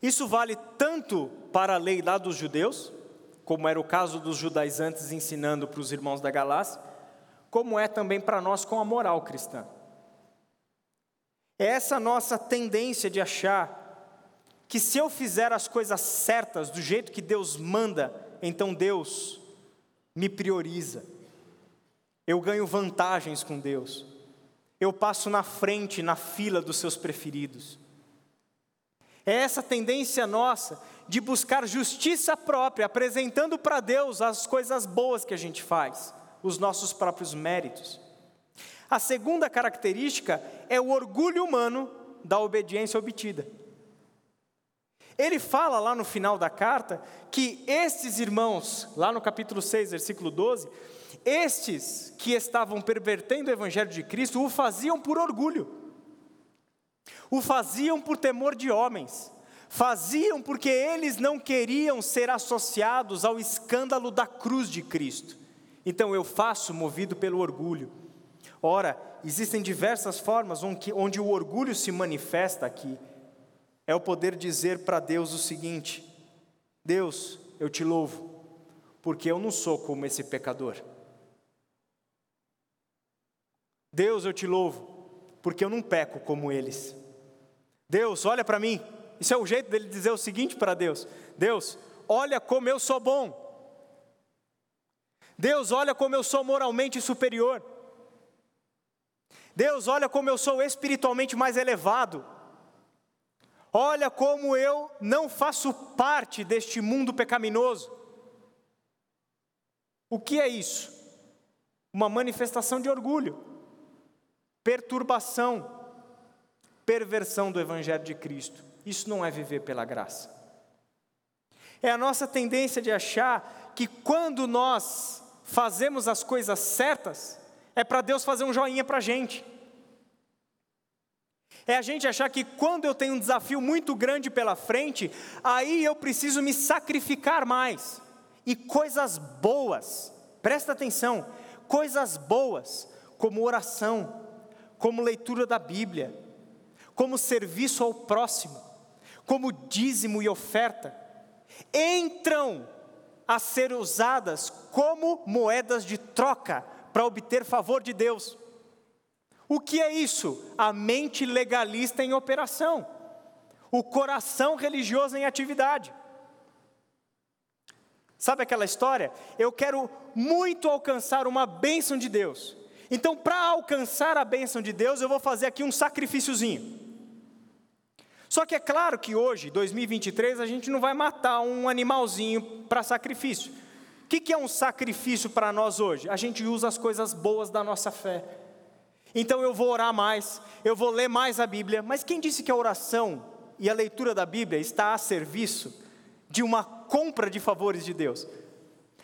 Isso vale tanto para a lei lá dos judeus, como era o caso dos judaizantes ensinando para os irmãos da Galácia, como é também para nós com a moral cristã. É essa nossa tendência de achar que se eu fizer as coisas certas do jeito que Deus manda, então Deus me prioriza. Eu ganho vantagens com Deus. Eu passo na frente, na fila dos seus preferidos. É essa tendência nossa de buscar justiça própria, apresentando para Deus as coisas boas que a gente faz os nossos próprios méritos. A segunda característica é o orgulho humano da obediência obtida. Ele fala lá no final da carta que estes irmãos, lá no capítulo 6, versículo 12, estes que estavam pervertendo o evangelho de Cristo o faziam por orgulho, o faziam por temor de homens, faziam porque eles não queriam ser associados ao escândalo da cruz de Cristo. Então eu faço movido pelo orgulho. Ora, existem diversas formas onde o orgulho se manifesta aqui. É o poder dizer para Deus o seguinte: Deus, eu te louvo, porque eu não sou como esse pecador. Deus, eu te louvo, porque eu não peco como eles. Deus, olha para mim. Isso é o jeito dele dizer o seguinte para Deus: Deus, olha como eu sou bom. Deus, olha como eu sou moralmente superior. Deus, olha como eu sou espiritualmente mais elevado. Olha como eu não faço parte deste mundo pecaminoso. O que é isso? Uma manifestação de orgulho, perturbação, perversão do Evangelho de Cristo. Isso não é viver pela graça. É a nossa tendência de achar que quando nós fazemos as coisas certas, é para Deus fazer um joinha para a gente. É a gente achar que quando eu tenho um desafio muito grande pela frente, aí eu preciso me sacrificar mais. E coisas boas, presta atenção, coisas boas, como oração, como leitura da Bíblia, como serviço ao próximo, como dízimo e oferta, entram a ser usadas como moedas de troca para obter favor de Deus. O que é isso? A mente legalista em operação, o coração religioso em atividade. Sabe aquela história? Eu quero muito alcançar uma bênção de Deus. Então, para alcançar a bênção de Deus, eu vou fazer aqui um sacrifíciozinho. Só que é claro que hoje, 2023, a gente não vai matar um animalzinho para sacrifício. O que, que é um sacrifício para nós hoje? A gente usa as coisas boas da nossa fé. Então eu vou orar mais, eu vou ler mais a Bíblia, mas quem disse que a oração e a leitura da Bíblia está a serviço de uma compra de favores de Deus?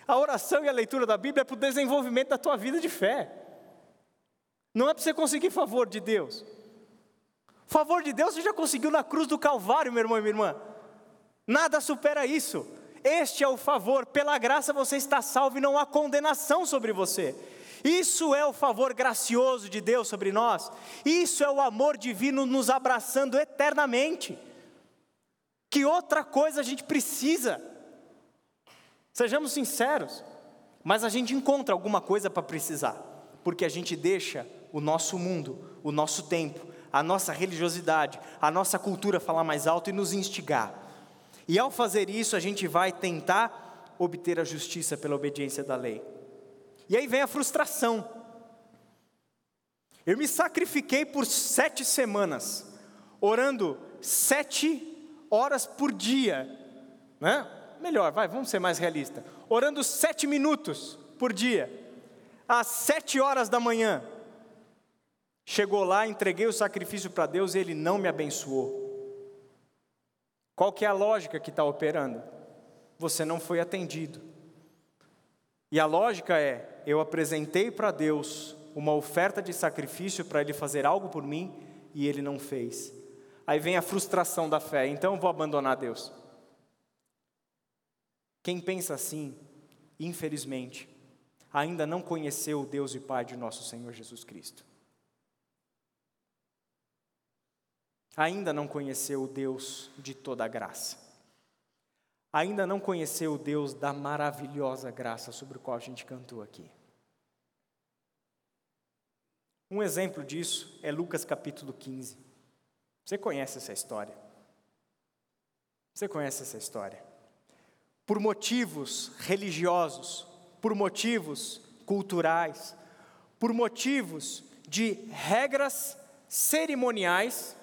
A oração e a leitura da Bíblia é para o desenvolvimento da tua vida de fé. Não é para você conseguir favor de Deus. Favor de Deus você já conseguiu na cruz do Calvário, meu irmão e minha irmã. Nada supera isso. Este é o favor, pela graça você está salvo e não há condenação sobre você. Isso é o favor gracioso de Deus sobre nós. Isso é o amor divino nos abraçando eternamente. Que outra coisa a gente precisa? Sejamos sinceros, mas a gente encontra alguma coisa para precisar, porque a gente deixa o nosso mundo, o nosso tempo, a nossa religiosidade, a nossa cultura falar mais alto e nos instigar. E ao fazer isso, a gente vai tentar obter a justiça pela obediência da lei. E aí vem a frustração. Eu me sacrifiquei por sete semanas, orando sete horas por dia, né? Melhor, vai, vamos ser mais realistas. Orando sete minutos por dia, às sete horas da manhã. Chegou lá, entreguei o sacrifício para Deus e Ele não me abençoou. Qual que é a lógica que está operando? Você não foi atendido. E a lógica é: eu apresentei para Deus uma oferta de sacrifício para Ele fazer algo por mim e Ele não fez. Aí vem a frustração da fé, então eu vou abandonar Deus. Quem pensa assim, infelizmente, ainda não conheceu o Deus e Pai de nosso Senhor Jesus Cristo. Ainda não conheceu o Deus de toda a graça. Ainda não conheceu o Deus da maravilhosa graça sobre o qual a gente cantou aqui. Um exemplo disso é Lucas capítulo 15. Você conhece essa história? Você conhece essa história? Por motivos religiosos, por motivos culturais, por motivos de regras cerimoniais,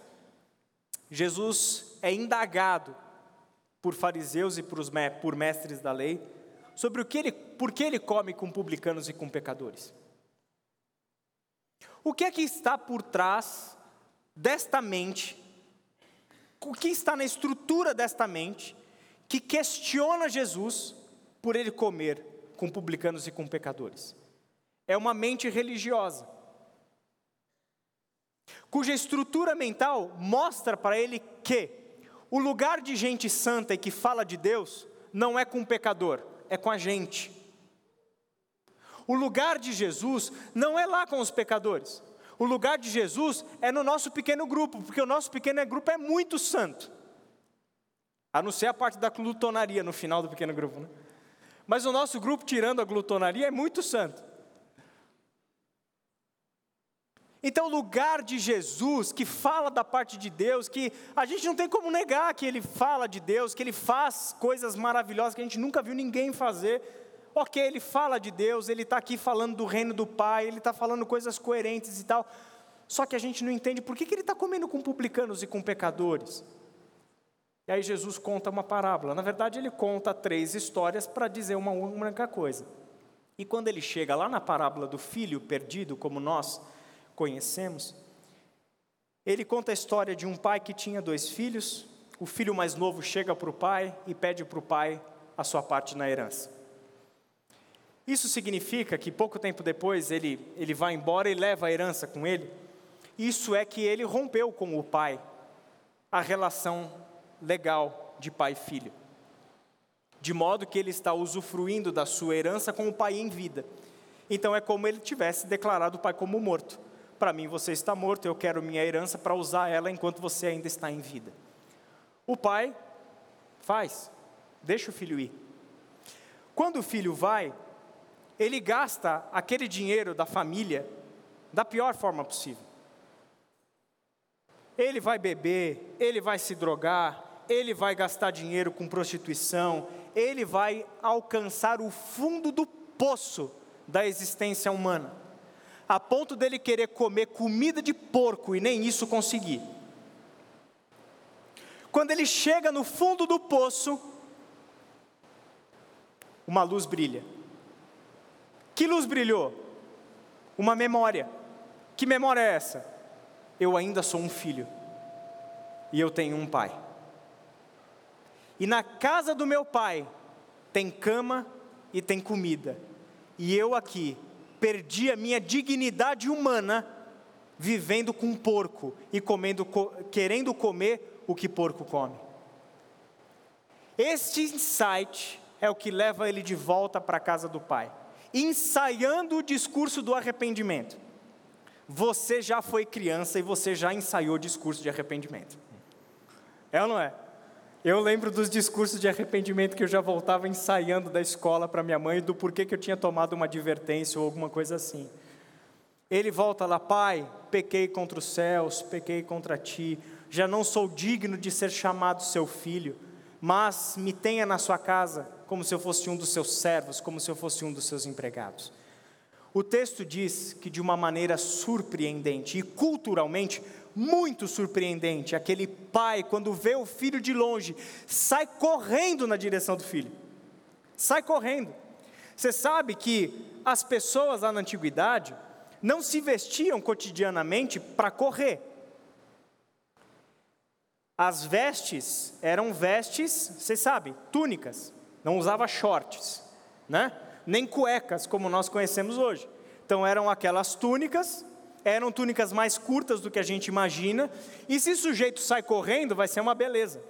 Jesus é indagado por fariseus e por mestres da lei sobre o que ele, por que ele come com publicanos e com pecadores. O que é que está por trás desta mente? O que está na estrutura desta mente que questiona Jesus por ele comer com publicanos e com pecadores? É uma mente religiosa cuja estrutura mental mostra para ele que o lugar de gente santa e que fala de Deus não é com o pecador, é com a gente. O lugar de Jesus não é lá com os pecadores. O lugar de Jesus é no nosso pequeno grupo, porque o nosso pequeno grupo é muito santo. A não ser a parte da glutonaria no final do pequeno grupo, né? Mas o nosso grupo, tirando a glutonaria, é muito santo. Então, o lugar de Jesus, que fala da parte de Deus, que a gente não tem como negar que ele fala de Deus, que ele faz coisas maravilhosas que a gente nunca viu ninguém fazer. Ok, ele fala de Deus, ele está aqui falando do reino do Pai, ele está falando coisas coerentes e tal. Só que a gente não entende por que, que ele está comendo com publicanos e com pecadores. E aí Jesus conta uma parábola. Na verdade, ele conta três histórias para dizer uma única coisa. E quando ele chega lá na parábola do filho perdido, como nós conhecemos, ele conta a história de um pai que tinha dois filhos. O filho mais novo chega para o pai e pede para o pai a sua parte na herança. Isso significa que pouco tempo depois ele, ele vai embora e leva a herança com ele. Isso é que ele rompeu com o pai a relação legal de pai e filho. De modo que ele está usufruindo da sua herança com o pai em vida. Então é como ele tivesse declarado o pai como morto para mim você está morto, eu quero minha herança para usar ela enquanto você ainda está em vida. O pai faz, deixa o filho ir. Quando o filho vai, ele gasta aquele dinheiro da família da pior forma possível. ele vai beber, ele vai se drogar, ele vai gastar dinheiro com prostituição, ele vai alcançar o fundo do poço da existência humana, a ponto dele querer comer comida de porco e nem isso conseguir. Quando ele chega no fundo do poço, uma luz brilha. Que luz brilhou? Uma memória. Que memória é essa? Eu ainda sou um filho. E eu tenho um pai. E na casa do meu pai tem cama e tem comida. E eu aqui perdi a minha dignidade humana vivendo com porco e comendo, querendo comer o que porco come. Este insight é o que leva ele de volta para a casa do pai, ensaiando o discurso do arrependimento. Você já foi criança e você já ensaiou o discurso de arrependimento. É ou não é? Eu lembro dos discursos de arrependimento que eu já voltava ensaiando da escola para minha mãe do porquê que eu tinha tomado uma advertência ou alguma coisa assim. Ele volta lá, pai, pequei contra os céus, pequei contra ti, já não sou digno de ser chamado seu filho, mas me tenha na sua casa como se eu fosse um dos seus servos, como se eu fosse um dos seus empregados. O texto diz que de uma maneira surpreendente e culturalmente muito surpreendente. Aquele pai, quando vê o filho de longe, sai correndo na direção do filho. Sai correndo. Você sabe que as pessoas lá na antiguidade não se vestiam cotidianamente para correr. As vestes eram vestes, você sabe, túnicas. Não usava shorts, né? Nem cuecas como nós conhecemos hoje. Então eram aquelas túnicas eram túnicas mais curtas do que a gente imagina, e se o sujeito sai correndo, vai ser uma beleza.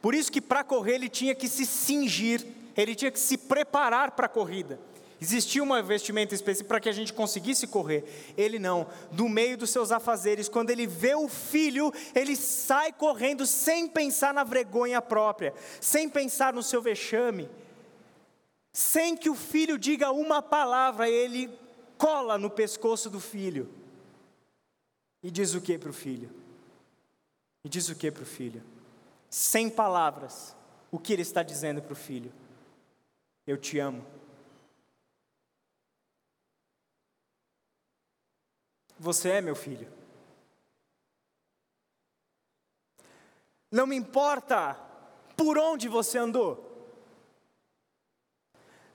Por isso que para correr ele tinha que se cingir, ele tinha que se preparar para a corrida. Existia uma vestimenta específica para que a gente conseguisse correr. Ele não. No meio dos seus afazeres, quando ele vê o filho, ele sai correndo sem pensar na vergonha própria, sem pensar no seu vexame sem que o filho diga uma palavra, ele cola no pescoço do filho. E diz o que para o filho? E diz o que para o filho? Sem palavras, o que ele está dizendo para o filho? Eu te amo. Você é meu filho. Não me importa por onde você andou.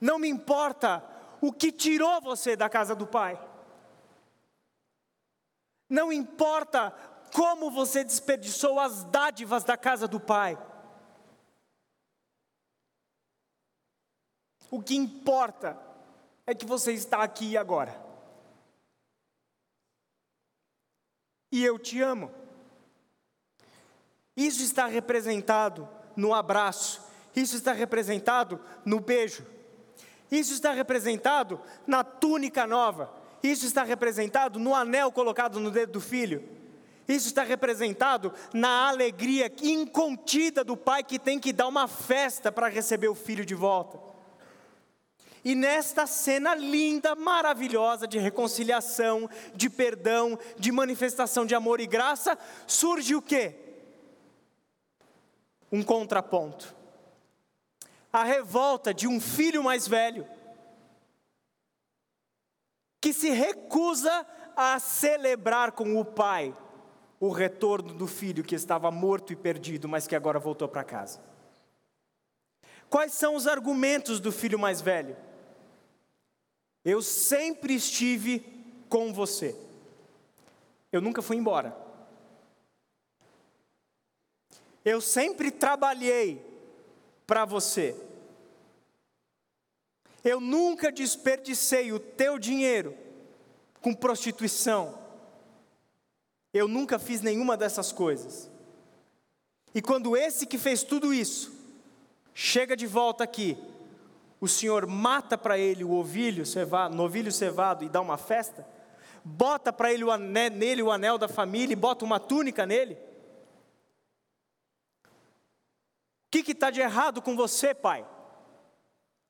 Não me importa o que tirou você da casa do Pai. Não importa como você desperdiçou as dádivas da casa do Pai. O que importa é que você está aqui agora. E eu te amo. Isso está representado no abraço, isso está representado no beijo. Isso está representado na túnica nova. Isso está representado no anel colocado no dedo do filho. Isso está representado na alegria incontida do pai que tem que dar uma festa para receber o filho de volta. E nesta cena linda, maravilhosa de reconciliação, de perdão, de manifestação de amor e graça, surge o quê? Um contraponto a revolta de um filho mais velho, que se recusa a celebrar com o pai o retorno do filho que estava morto e perdido, mas que agora voltou para casa. Quais são os argumentos do filho mais velho? Eu sempre estive com você. Eu nunca fui embora. Eu sempre trabalhei para você. Eu nunca desperdicei o teu dinheiro com prostituição. Eu nunca fiz nenhuma dessas coisas. E quando esse que fez tudo isso chega de volta aqui, o Senhor mata para ele o ovilho cevado, novilho cevado e dá uma festa, bota para ele o anel, nele o anel da família e bota uma túnica nele. O que está de errado com você, pai?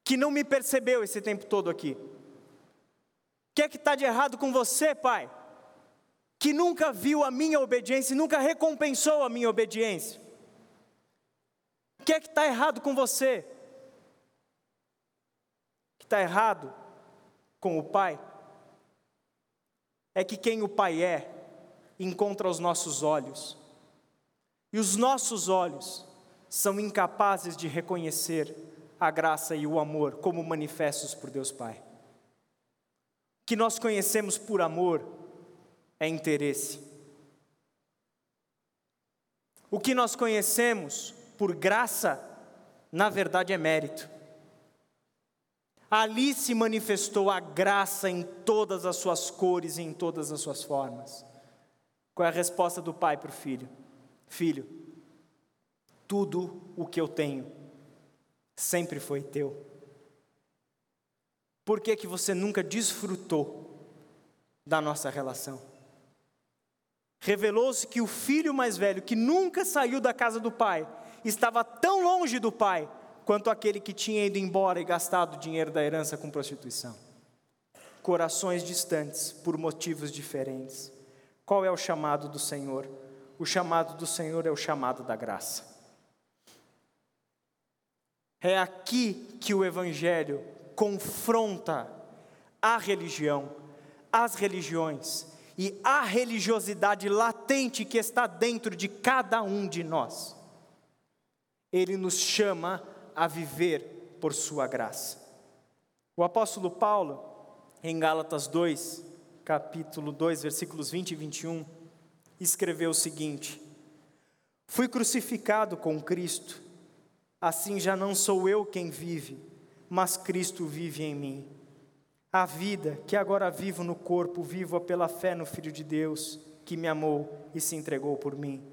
Que não me percebeu esse tempo todo aqui. O que é que está de errado com você, pai? que nunca viu a minha obediência e nunca recompensou a minha obediência. O que é que está errado com você? O que está errado com o Pai? É que quem o Pai é, encontra os nossos olhos, e os nossos olhos são incapazes de reconhecer a graça e o amor como manifestos por Deus Pai. O que nós conhecemos por amor é interesse. O que nós conhecemos por graça, na verdade, é mérito. Ali se manifestou a graça em todas as suas cores e em todas as suas formas. Qual é a resposta do pai para o filho? Filho, tudo o que eu tenho sempre foi teu. Por que, que você nunca desfrutou da nossa relação? revelou-se que o filho mais velho, que nunca saiu da casa do pai, estava tão longe do pai quanto aquele que tinha ido embora e gastado o dinheiro da herança com prostituição. Corações distantes por motivos diferentes. Qual é o chamado do Senhor? O chamado do Senhor é o chamado da graça. É aqui que o Evangelho confronta a religião, as religiões e a religiosidade latente que está dentro de cada um de nós. Ele nos chama a viver por Sua graça. O apóstolo Paulo, em Gálatas 2, capítulo 2, versículos 20 e 21, escreveu o seguinte: Fui crucificado com Cristo, assim já não sou eu quem vive, mas Cristo vive em mim. A vida que agora vivo no corpo, vivo-a pela fé no Filho de Deus, que me amou e se entregou por mim.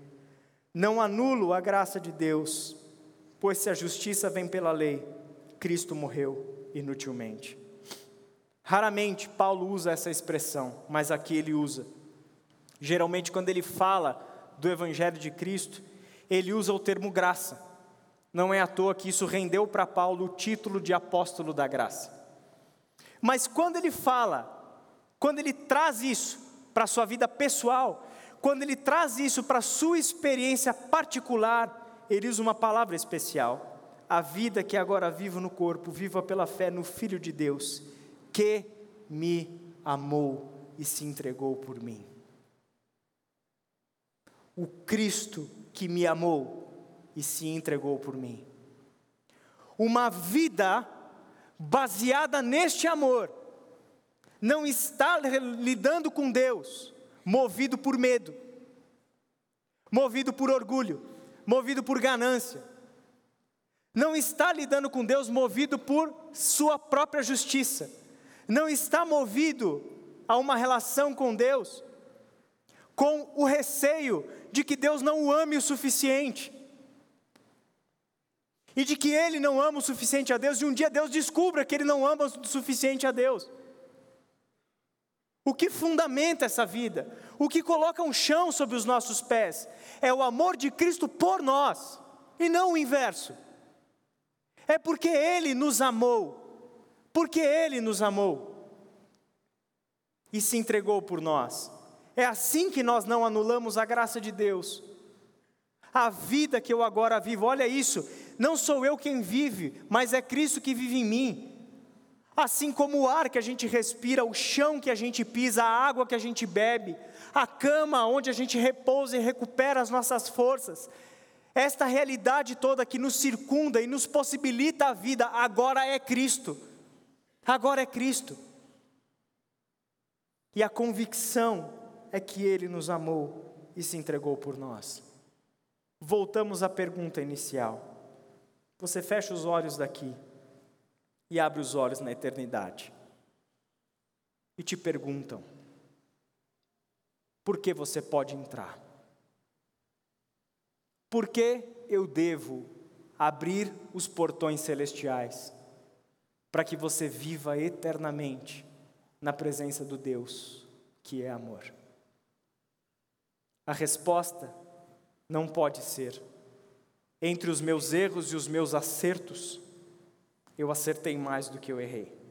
Não anulo a graça de Deus, pois se a justiça vem pela lei, Cristo morreu inutilmente. Raramente Paulo usa essa expressão, mas aqui ele usa. Geralmente, quando ele fala do Evangelho de Cristo, ele usa o termo graça. Não é à toa que isso rendeu para Paulo o título de apóstolo da graça. Mas quando ele fala, quando ele traz isso para a sua vida pessoal, quando ele traz isso para a sua experiência particular, ele usa uma palavra especial. A vida que agora vivo no corpo, viva pela fé no Filho de Deus, que me amou e se entregou por mim. O Cristo que me amou e se entregou por mim. Uma vida baseada neste amor, não está lidando com Deus movido por medo, movido por orgulho, movido por ganância. Não está lidando com Deus movido por sua própria justiça. Não está movido a uma relação com Deus com o receio de que Deus não o ame o suficiente e de que ele não ama o suficiente a Deus, e um dia Deus descubra que ele não ama o suficiente a Deus. O que fundamenta essa vida, o que coloca um chão sobre os nossos pés, é o amor de Cristo por nós, e não o inverso. É porque Ele nos amou, porque Ele nos amou e se entregou por nós. É assim que nós não anulamos a graça de Deus. A vida que eu agora vivo, olha isso, não sou eu quem vive, mas é Cristo que vive em mim. Assim como o ar que a gente respira, o chão que a gente pisa, a água que a gente bebe, a cama onde a gente repousa e recupera as nossas forças, esta realidade toda que nos circunda e nos possibilita a vida, agora é Cristo. Agora é Cristo. E a convicção é que Ele nos amou e se entregou por nós. Voltamos à pergunta inicial. Você fecha os olhos daqui e abre os olhos na eternidade. E te perguntam: por que você pode entrar? Por que eu devo abrir os portões celestiais para que você viva eternamente na presença do Deus que é amor? A resposta não pode ser entre os meus erros e os meus acertos, eu acertei mais do que eu errei.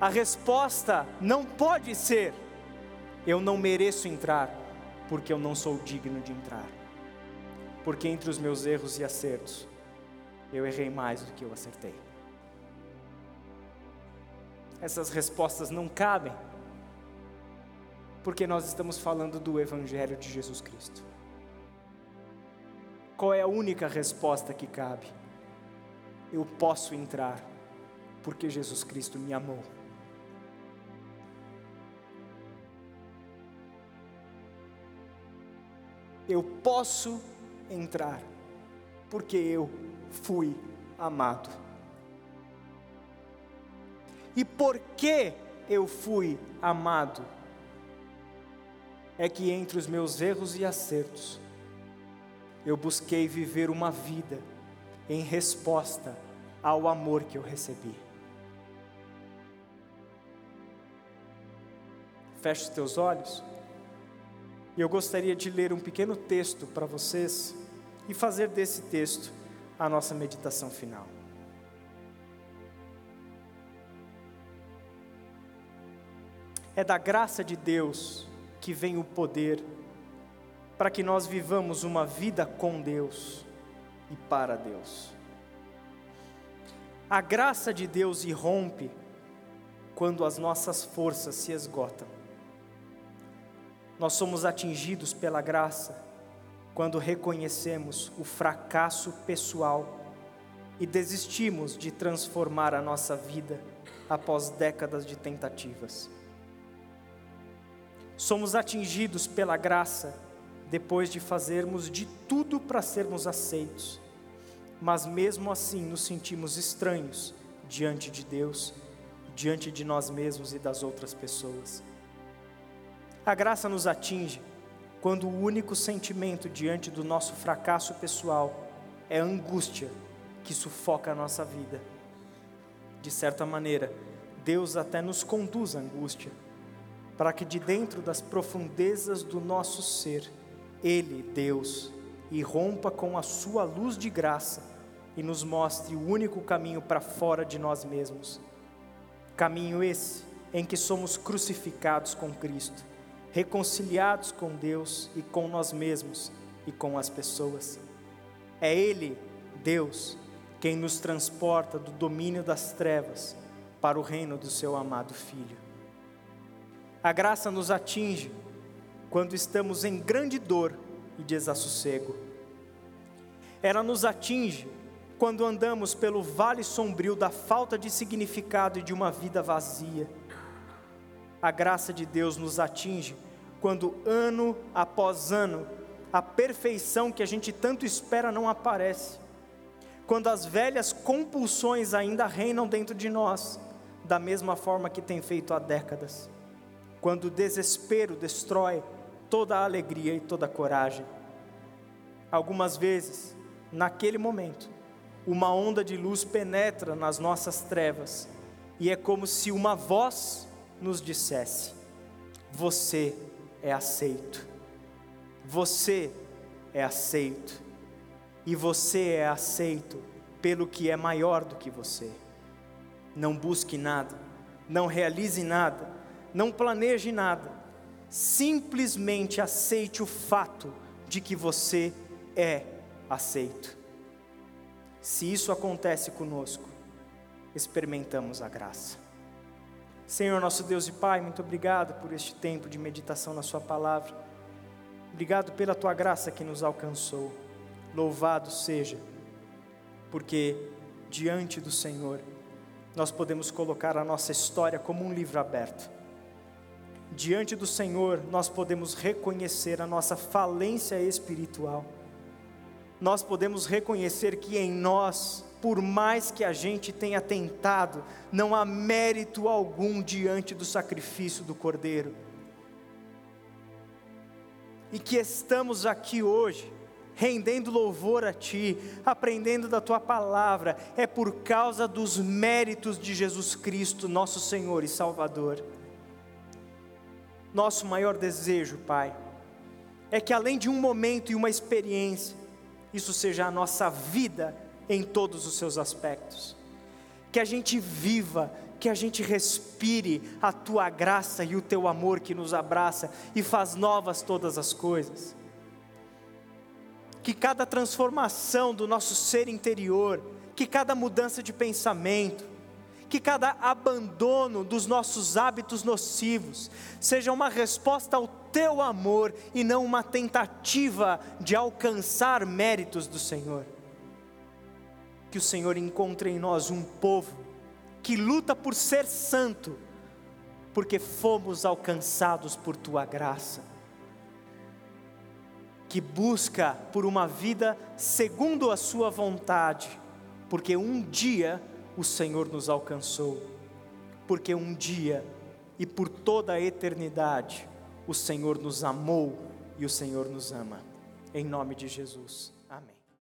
a resposta não pode ser: eu não mereço entrar, porque eu não sou digno de entrar. Porque entre os meus erros e acertos, eu errei mais do que eu acertei. Essas respostas não cabem, porque nós estamos falando do Evangelho de Jesus Cristo. Qual é a única resposta que cabe? Eu posso entrar, porque Jesus Cristo me amou. Eu posso entrar, porque eu fui amado. E por que eu fui amado? É que entre os meus erros e acertos, eu busquei viver uma vida em resposta ao amor que eu recebi. Feche os teus olhos. E eu gostaria de ler um pequeno texto para vocês e fazer desse texto a nossa meditação final. É da graça de Deus que vem o poder para que nós vivamos uma vida com Deus e para Deus. A graça de Deus irrompe quando as nossas forças se esgotam. Nós somos atingidos pela graça quando reconhecemos o fracasso pessoal e desistimos de transformar a nossa vida após décadas de tentativas. Somos atingidos pela graça depois de fazermos de tudo para sermos aceitos, mas mesmo assim nos sentimos estranhos diante de Deus, diante de nós mesmos e das outras pessoas. A graça nos atinge quando o único sentimento diante do nosso fracasso pessoal é a angústia que sufoca a nossa vida. De certa maneira, Deus até nos conduz à angústia para que de dentro das profundezas do nosso ser, Ele, Deus, irrompa com a Sua luz de graça e nos mostre o único caminho para fora de nós mesmos. Caminho esse em que somos crucificados com Cristo, reconciliados com Deus e com nós mesmos e com as pessoas. É Ele, Deus, quem nos transporta do domínio das trevas para o reino do Seu amado Filho. A graça nos atinge quando estamos em grande dor e desassossego. Ela nos atinge quando andamos pelo vale sombrio da falta de significado e de uma vida vazia. A graça de Deus nos atinge quando, ano após ano, a perfeição que a gente tanto espera não aparece. Quando as velhas compulsões ainda reinam dentro de nós, da mesma forma que tem feito há décadas quando o desespero destrói toda a alegria e toda a coragem. Algumas vezes, naquele momento, uma onda de luz penetra nas nossas trevas e é como se uma voz nos dissesse: Você é aceito, você é aceito, e você é aceito pelo que é maior do que você. Não busque nada, não realize nada não planeje nada, simplesmente aceite o fato de que você é aceito. Se isso acontece conosco, experimentamos a graça. Senhor, nosso Deus e Pai, muito obrigado por este tempo de meditação na Sua palavra. Obrigado pela Tua graça que nos alcançou. Louvado seja, porque diante do Senhor nós podemos colocar a nossa história como um livro aberto diante do Senhor, nós podemos reconhecer a nossa falência espiritual. Nós podemos reconhecer que em nós, por mais que a gente tenha tentado, não há mérito algum diante do sacrifício do Cordeiro. E que estamos aqui hoje, rendendo louvor a Ti, aprendendo da Tua palavra, é por causa dos méritos de Jesus Cristo, nosso Senhor e Salvador. Nosso maior desejo, Pai, é que além de um momento e uma experiência, isso seja a nossa vida em todos os seus aspectos. Que a gente viva que a gente respire a tua graça e o teu amor que nos abraça e faz novas todas as coisas. Que cada transformação do nosso ser interior, que cada mudança de pensamento, que cada abandono dos nossos hábitos nocivos seja uma resposta ao teu amor e não uma tentativa de alcançar méritos do Senhor. Que o Senhor encontre em nós um povo que luta por ser santo, porque fomos alcançados por tua graça, que busca por uma vida segundo a sua vontade, porque um dia o Senhor nos alcançou, porque um dia e por toda a eternidade o Senhor nos amou e o Senhor nos ama. Em nome de Jesus.